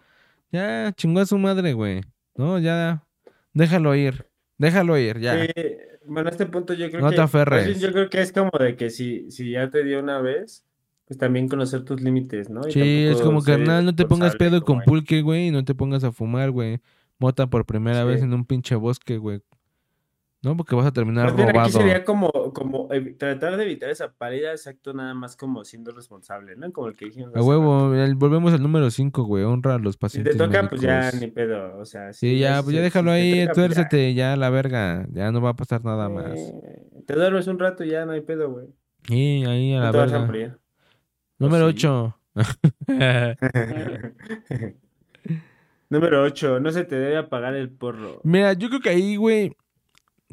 Ya chingó a su madre, güey. No, ya. Déjalo ir. Déjalo ir, ya. Sí, bueno, a este punto yo creo No que. te más bien aferres. Yo creo que es como de que si, si ya te dio una vez, pues también conocer tus límites, ¿no? Y Sí, es como, carnal, no te pongas pedo con pulque, güey, y no te pongas a fumar, güey. Mota por primera vez en un pinche bosque, güey. No, porque vas a terminar Más bien aquí robado. sería como, como tratar de evitar esa pálida, exacto, nada más como siendo responsable, ¿no? Como el que dijimos. A huevo, el- volvemos al número 5, güey. Honra a los rato. Si te pacientes toca, pues ya ni pedo, o sea. Sí, si ya, si- pues ya déjalo ahí, toca, pues ya. tuércete, ya la verga. Ya no va a pasar nada más. Te duermes un rato y ya no hay pedo, güey. Sí, ahí a No la te vas a verga. morir. Número sí? 8. Número 8. No se te debe apagar el porro. Mira, yo creo que ahí, güey,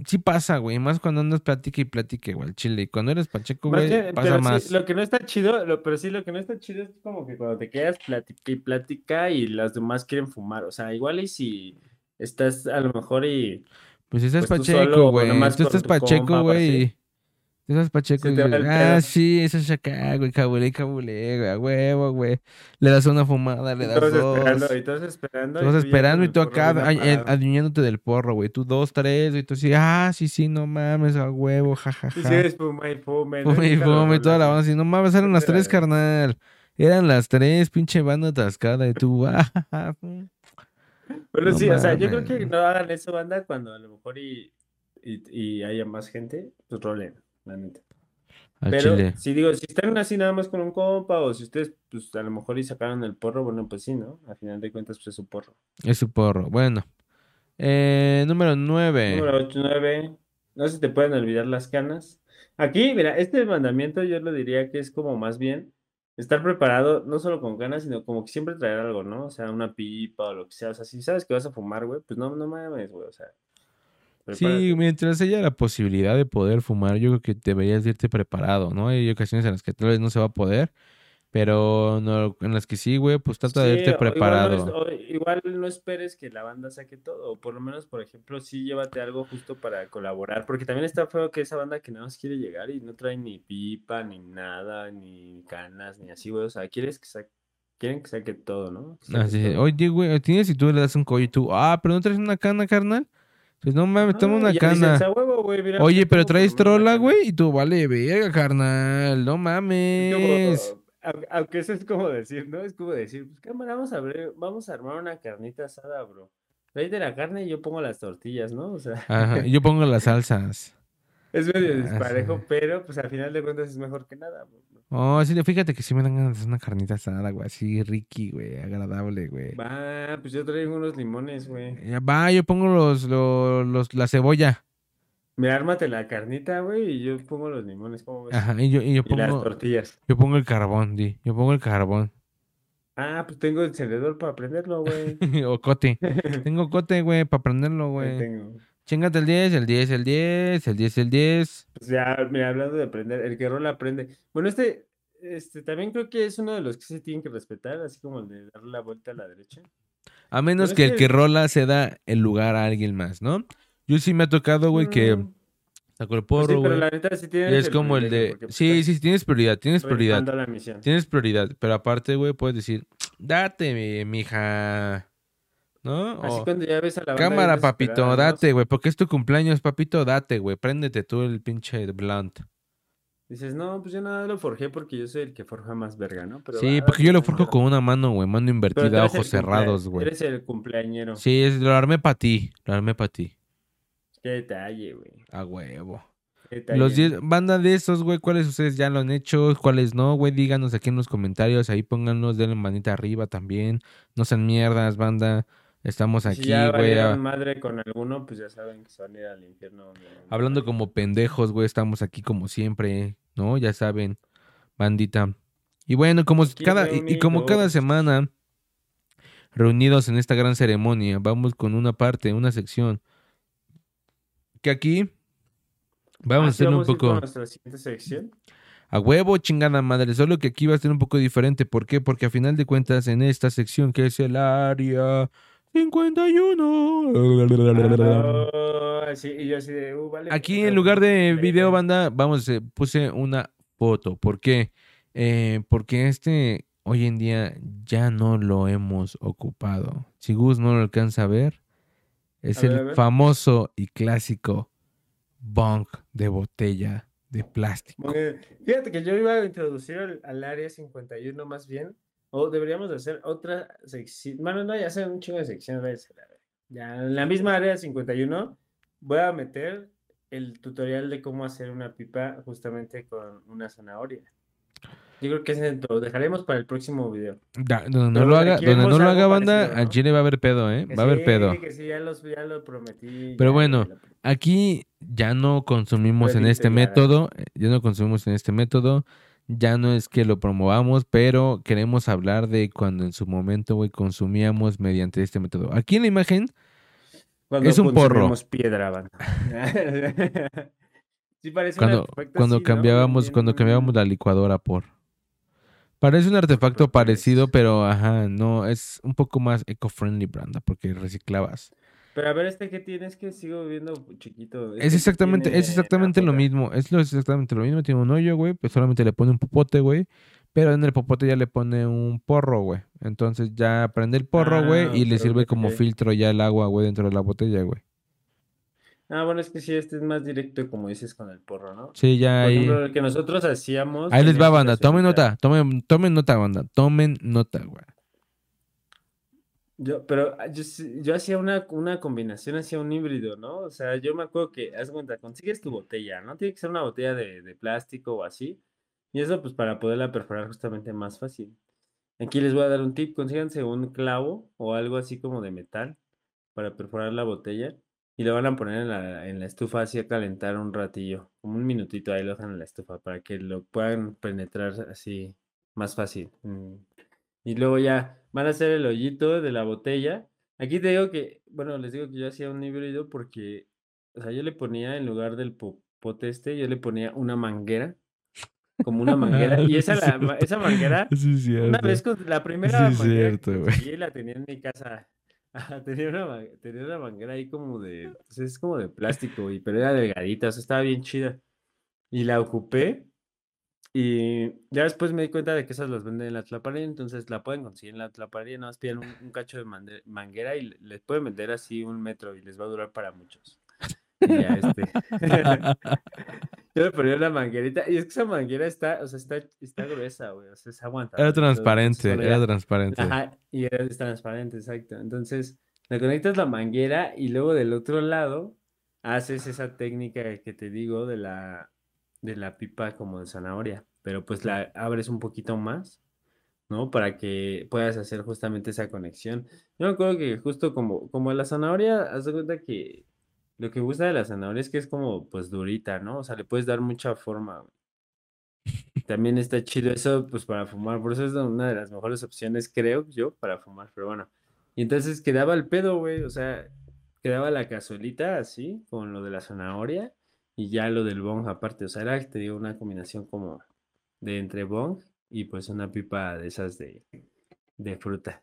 sí pasa, güey. Más cuando andas platique y platique, güey, al chile. Y cuando eres pacheco, güey, pasa pero sí, más. lo que no está chido, lo- pero sí, lo que no está chido es como que cuando te quedas y plática y las demás quieren fumar. O sea, igual y si estás a lo mejor y Pues estás pues pacheco, güey. Tú estás pacheco, güey. Y- estás pacheco y el ah, pedo". sí, eso es acá, güey, cabulé, cabulé, güey, a huevo, güey. Le das una fumada, le das todos dos. esperando, y todos esperando. Todos tú esperando y tú acá eh, adivinándote del porro, güey. Tú dos, tres, y tú así, ah, sí, sí, no mames, a huevo, Y jajaja. sigues fuma y fume. ¿no? Fume y Y fume y toda la banda así, no mames, eran las tres, carnal. Eran las tres, pinche banda atascada. Y tú, ah, jajaja. Pero No sí, o sea, yo creo que no hagan eso, banda, cuando a lo mejor y, y, y haya más gente, pues rolen, la neta. al Pero chile. si digo, si están así nada más con un compa, o si ustedes, pues a lo mejor y sacaron el porro, bueno, pues sí, ¿no? Al final de cuentas, pues es su porro. Es su porro. Bueno. Eh, número nueve. Número 8, 9. No se te pueden olvidar las canas. Aquí, mira, este mandamiento yo lo diría que es como más bien estar preparado, no solo con ganas, sino como que siempre traer algo, ¿no? O sea, una pipa o lo que sea. O sea, si sabes que vas a fumar, güey, pues no, no mames, güey. O sea, Sí, mientras haya la posibilidad de poder fumar, yo creo que deberías de irte preparado, ¿no? Hay ocasiones en las que tal vez no se va a poder, pero no, en las que sí, güey, pues trata de Sí, irte igual no, es- preparado. o igual no esperes que la banda saque todo, o por lo menos, por ejemplo, sí llévate algo justo para colaborar, porque también está feo que esa banda que nada más quiere llegar y no trae ni pipa, ni nada, ni canas, ni así, güey, o sea, quieres que sa- quieren que saque todo, ¿no? Saque Así, de, todo. oye, güey, tienes y tú le das un collo y tú, ah, pero no traes una cana, carnal. Pues no mames, toma Ajá, una dices, cana. "A huevo, güey, mira, Oye, pero traes trola, cana". güey, y tú, vale, verga, carnal, no como, mames. au- aunque eso es como decir, ¿no? Es como decir, pues cámara, vamos a abrir, vamos a armar una carnita asada, bro. Tráete la carne y yo pongo las tortillas, ¿no? O sea, Ajá, yo pongo las salsas. Es medio Ah, disparejo, sí. pero pues al final de cuentas es mejor que nada. Oh, sí, fíjate que sí me dan ganas de hacer una carnita asada, güey, así, ricky, güey, agradable, güey. Va, pues yo traigo unos limones, güey. Ya va, yo pongo los, los, los, la cebolla. Me ármate la carnita, güey, y yo pongo los limones, ¿cómo ves? Ajá, y yo, y yo Y las pongo, tortillas. yo pongo el carbón, di. Yo pongo el carbón. Ah, pues tengo el encendedor para prenderlo, güey. o cote. Tengo cote, güey, para prenderlo, güey. tengo. Chingate el 10, el 10, el 10, el 10, el 10. Pues ya, mira, hablando de prender, el que rola prende. Bueno, este, este también creo que es uno de los que se tienen que respetar, así como el de darle la vuelta a la derecha. A menos que el que- que rola se da el lugar a alguien más, ¿no? Yo sí me ha tocado, güey, que Mm, pues sí, pero la neta sí tienes es como el de... porque, pues, Sí, estás sí, tienes prioridad, tienes prioridad. la. Tienes prioridad, pero aparte, güey, puedes decir, date, mi- mija. ¿No? Así O, cuando ya ves a la banda cámara, papito, date, güey, porque es tu cumpleaños, papito, date, güey, préndete tú el pinche blunt. Dices, no, pues yo nada lo forjé porque yo soy el que forja más verga, ¿no? Pero Sí, porque yo lo forjo con una mano, güey, mano invertida, ojos cerrados, güey. Eres el cumpleañero. Sí, es, lo armé para ti, lo armé para ti, Qué detalle, güey. a huevo. Los 10, banda de esos, güey, ¿cuáles ustedes ya lo han hecho? ¿Cuáles no, güey? Díganos aquí en los comentarios, ahí pónganos, denle manita arriba también. No sean mierdas, banda. Estamos aquí, Si ya güey. a- madre con alguno, pues ya saben que se van a ir al infierno. güey. Hablando como pendejos, güey, estamos aquí como siempre, ¿no? Ya saben, bandita. Y bueno, como Aquí cada y, y como cada semana reunidos en esta gran ceremonia, vamos con una parte, una sección que aquí vamos Ah, a sí, hacer un vamos a con poco nuestra siguiente sección. a huevo, chingada madre, solo que aquí va a ser un poco diferente, ¿por qué? Porque a final de cuentas en esta sección que es el área 51 Ah, sí, y yo así de, uh, vale, Aquí en lugar de video banda, vamos, eh, puse una foto. ¿Por qué? Eh, porque este hoy en día ya no lo hemos ocupado. Si Gus no lo alcanza a ver, es A ver, el famoso y clásico bunk de botella de plástico. Fíjate que yo iba a introducir al, al área 51 más bien. O deberíamos de hacer otra sección. Bueno, no, ya hacen un chingo de secciones. Ya en la misma área 51 voy a meter el tutorial de cómo hacer una pipa justamente con una zanahoria. Yo creo que ese lo dejaremos para el próximo video. Da- donde no Pero lo haga, donde no lo haga banda, a ¿no? Chile va a haber pedo, ¿eh? Que Va a haber pedo. Que sí, ya, los, ya lo prometí. Pero ya, bueno, ya lo- Aquí ya no consumimos en Puede este integrar. método, eh, ya no consumimos en este método, ya no es que lo promovamos, pero queremos hablar de cuando en su momento, güey, consumíamos mediante este método. Aquí en la imagen, Cuando es un porro. piedra, sí parece un cuando, artefacto cuando cambiábamos, cuando cambiábamos la licuadora por. Parece un artefacto parecido, pero ajá, no, es un poco más eco-friendly, Branda, porque reciclabas. Pero a ver, este que tiene es que sigo viendo chiquito. Es Este exactamente, tiene es exactamente lo mismo. Es lo exactamente lo mismo. Tiene un hoyo, güey. Pues solamente le pone un popote, güey. Pero en el popote ya le pone un porro, güey. Entonces ya prende el porro, güey. Ah, y le sirve como filtro ya el agua, güey, dentro de la botella, güey. Ah, bueno, es que sí, este es más directo, como dices, con el porro, ¿no? Sí, ya Por ahí. ejemplo, el que nosotros hacíamos. Ahí les va, banda. Tomen nota. Tomen, tomen nota, banda. Tomen nota, güey. Yo, pero ah, yo, yo hacía una, una combinación, hacía un híbrido, ¿no? O sea, yo me acuerdo que, haz cuenta, consigues tu botella, ¿no? Tiene que ser una botella de, de plástico o así. Y eso, pues, para poderla perforar justamente más fácil. Aquí les voy a dar un tip, consíganse un clavo o algo así como de metal para perforar la botella y lo van a poner en la, en la estufa así a calentar un ratillo, como un minutito ahí lo dejan en la estufa para que lo puedan penetrar así más fácil. Y luego ya van a hacer el hoyito de la botella. Aquí te digo que, bueno, les digo que yo hacía un híbrido porque, o sea, yo le ponía en lugar del popote este, yo le ponía una manguera, como una manguera, y esa, la, esa manguera, Sí, es una vez con la primera es manguera cierto, la tenía en mi casa. Tenía una, tenía una manguera ahí como de, pues es como de plástico, y, pero era delgadita, o sea, estaba bien chida. Y la ocupé, y ya después me di cuenta de que esas las venden en la tlaparería, entonces la pueden conseguir en la tlaparería, nada más piden un, un cacho de manguera y le- les pueden vender así un metro y les va a durar para muchos. Y ya, este. Yo le ponía una manguerita, y es que esa manguera está, o sea, está, está gruesa, güey, o sea, es aguantadora Era entonces, transparente, era transparente. Ajá, y era transparente, exacto. Entonces, le conectas la manguera y luego del otro lado haces esa técnica que te digo de la, de la pipa como de zanahoria, pero pues la abres un poquito más, ¿no? Para que puedas hacer justamente esa conexión. Yo me acuerdo que justo como, como la zanahoria, haz de cuenta que lo que gusta de la zanahoria es que es como pues durita, ¿no? O sea, le puedes dar mucha forma. También está chido eso, pues para fumar, por eso es una de las mejores opciones, creo yo, para fumar, pero bueno. Y entonces quedaba el pedo, güey, o sea, quedaba la cazuelita así, con lo de la zanahoria, y ya lo del bong aparte, o sea, era, te digo, una combinación como de entre bong y pues una pipa de esas de, de fruta.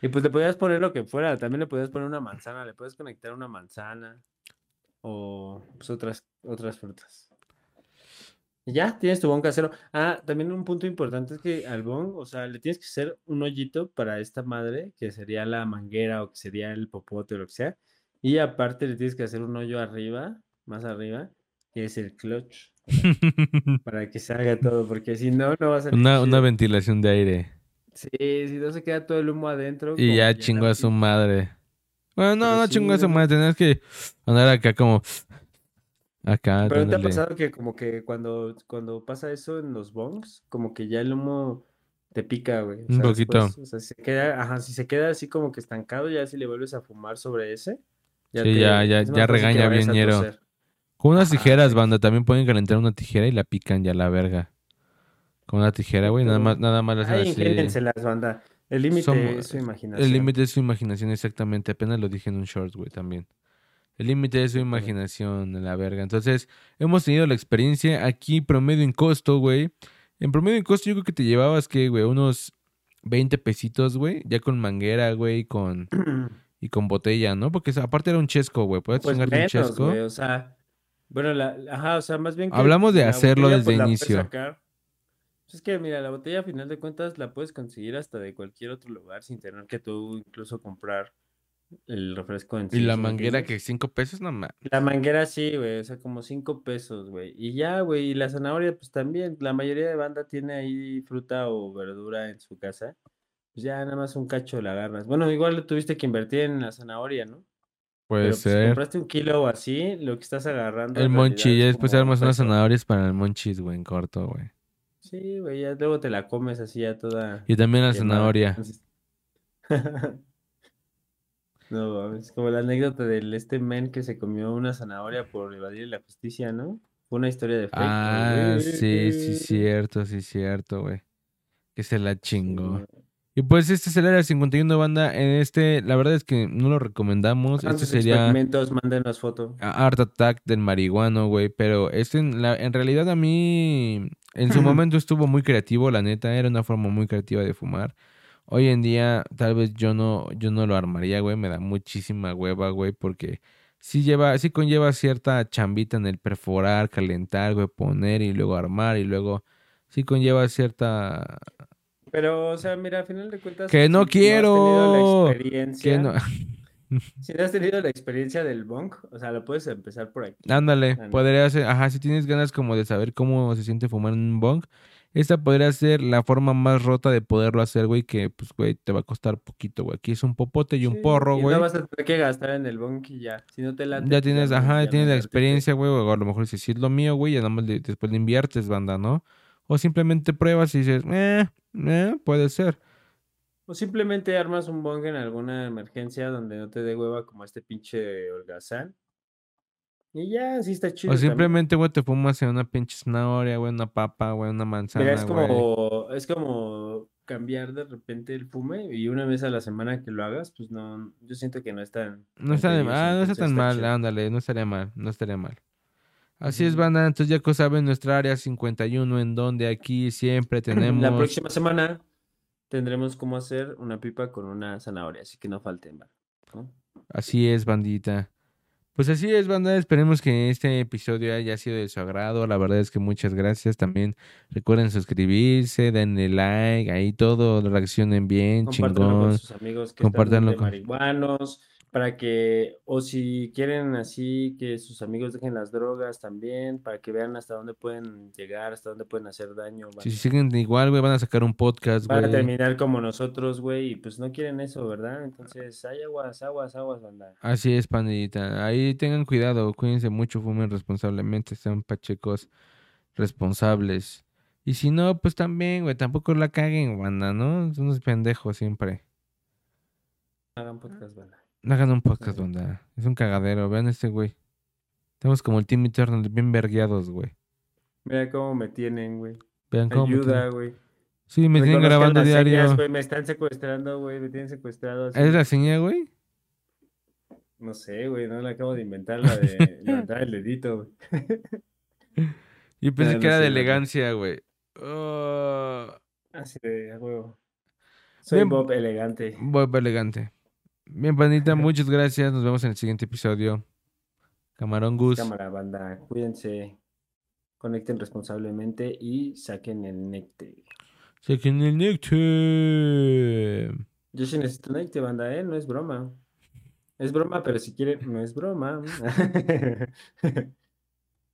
Y pues le podías poner lo que fuera, también le podías poner una manzana, le puedes conectar una manzana o pues otras, otras frutas. Y ya, tienes tu bong casero. Ah, también un punto importante es que al bong, o sea, le tienes que hacer un hoyito para esta madre, que sería la manguera o que sería el popote o lo que sea. Y aparte le tienes que hacer un hoyo arriba, más arriba, que es el clutch, para que salga todo, porque si no, no va a salir una, una ventilación de aire. Sí, si no se queda todo el humo adentro. Y ya chingó a su madre. Bueno, no, Pero no sí, chingó a su madre. Tenías que andar acá como. Acá, Pero ¿no te ha dándole. pasado que como que cuando, cuando pasa eso en los bongs, como que ya el humo te pica, güey? O Un poquito. después, o sea, se queda, ajá, si se queda así como que estancado, ya si le vuelves a fumar sobre ese, ya Sí, ya- ya- ya regaña bien ñero. Con unas tijeras, banda, también pueden calentar una tijera y la pican ya la verga. Con una tijera, güey, nada más, nada más la hacen Ay, así. ingénienselas, banda. El límite es su imaginación. El límite es su imaginación, exactamente. Apenas lo dije en un short, güey, también. El límite es su imaginación, la verga. Entonces, hemos tenido la experiencia aquí, promedio en costo, güey. En promedio en costo, yo creo que te llevabas, que, güey? Unos 20 pesitos, güey. Ya con manguera, güey, con, y con botella, ¿no? Porque aparte era un chesco, güey. Puedes Pues un chesco. güey, o sea, bueno, la, ajá, o sea, más bien que Hablamos de la hacerlo botella, desde pues, la inicio. Pues es que, mira, la botella a final de cuentas la puedes conseguir hasta de cualquier otro lugar sin tener que tú incluso comprar el refresco en Y sí, la sino manguera que cinco pesos, no mames. La manguera sí, güey, o sea, como cinco pesos, güey. Y ya, güey, y la zanahoria, pues también, la mayoría de banda tiene ahí fruta o verdura en su casa. Pues ya nada más un cacho la agarras. Bueno, igual tuviste que invertir en la zanahoria, ¿no? Puede Pero pues, si ser. compraste un kilo o así, lo que estás agarrando. El monchi, es ya después armas unas zanahorias para el monchis, güey, en corto, güey. Sí, güey, ya luego te la comes así ya toda Y también la zanahoria. No, mames, como la anécdota del este men que se comió una zanahoria por evadir la justicia, ¿no? Fue una historia de fake. Ah, güey. sí, sí, cierto, sí, cierto, güey. Que se la chingó. Y pues este es el área 51 banda. En este, la verdad es que no lo recomendamos. Este sería experimentos, mándenos foto. Art Attack del marihuano, güey. Pero este, en, la- en realidad a mí, en su momento estuvo muy creativo, la neta. Era una forma muy creativa de fumar. Hoy en día, tal vez yo no, yo no lo armaría, güey. Me da muchísima hueva, güey, porque sí lleva, sí conlleva cierta chambita en el perforar, calentar, güey, poner y luego armar y luego sí conlleva cierta Pero, o sea, mira, al final de cuentas. Que no si has tenido quiero, la experiencia, que no. Si no has tenido la experiencia del bong, o sea, lo puedes empezar por aquí. Ándale, no. podría ser, ajá, si tienes ganas como de saber cómo se siente fumar en un bong, esta podría ser la forma más rota de poderlo hacer, güey, que pues, güey, te va a costar poquito, güey. Aquí es un popote y un Sí, porro, y güey. No vas a tener que gastar en el bong y ya. Si no te late, Ya pues tienes, no- ajá, ya tienes no la experiencia, güey, o a lo mejor dices, si es lo mío, güey, ya nada más le- después le inviertes, banda, ¿no? O simplemente pruebas y dices, eh, eh, puede ser. O simplemente armas un bong en alguna emergencia donde no te dé hueva como este pinche holgazán. Y ya, así está chido. O simplemente, güey, te fumas en una pinche zanahoria, güey, una papa, güey, una manzana, Mira, es como, es como cambiar de repente el fume y una vez a la semana que lo hagas, pues no, yo siento que no es tan, No está, de- ah, no está tan mal, chido. ándale, no estaría mal, no estaría mal. Así es, banda, entonces ya que saben nuestra área 51, en donde aquí siempre tenemos... La próxima semana tendremos cómo hacer una pipa con una zanahoria, así que no falten. ¿no? Así es, bandita. Pues así es, banda. Esperemos que este episodio haya sido de su agrado. La verdad es que muchas gracias. También recuerden suscribirse, denle like, ahí todo, reaccionen bien, Compártanlo chingón. con sus amigos que Compártanlo están con- de marihuanos, para que, o si quieren así, que sus amigos dejen las drogas también, para que vean hasta dónde pueden llegar, hasta dónde pueden hacer daño. Si siguen igual, güey, van a sacar un podcast, Van a güey. terminar como nosotros, güey, y pues no quieren eso, ¿verdad? Entonces, hay aguas, aguas, aguas, banda. Así es, pandillita. Ahí tengan cuidado, cuídense mucho, fumen responsablemente, sean pachecos responsables. Y si no, pues también, güey, tampoco la caguen, banda, ¿no? Son unos pendejos siempre. Hagan podcast, banda. No hagan un podcast, banda. Es un cagadero. Vean este güey. Estamos como el Team Eternal, bien vergueados, güey. Mira cómo me tienen, güey. Vean cómo me Ayuda, güey. Sí, me tienen grabando diario. señas, güey, Me están secuestrando, güey, me tienen secuestrado. así. ¿Es la señal, güey? No sé, güey, no la acabo de inventar, la de levantar el dedito, güey. Yo pensé Ah, que no era de sé, elegancia, güey. Oh, Así de, a huevo. Soy Bien. Bob elegante. Bob elegante. Bien, pandita, muchas gracias. Nos vemos en el siguiente episodio. Camarón Gus. Cámara, banda, cuídense, conecten responsablemente y saquen el necte. Saquen el néctar. Yo sí necesito necte, banda, ¿eh? No es broma. Es broma, pero si quieren, no es broma.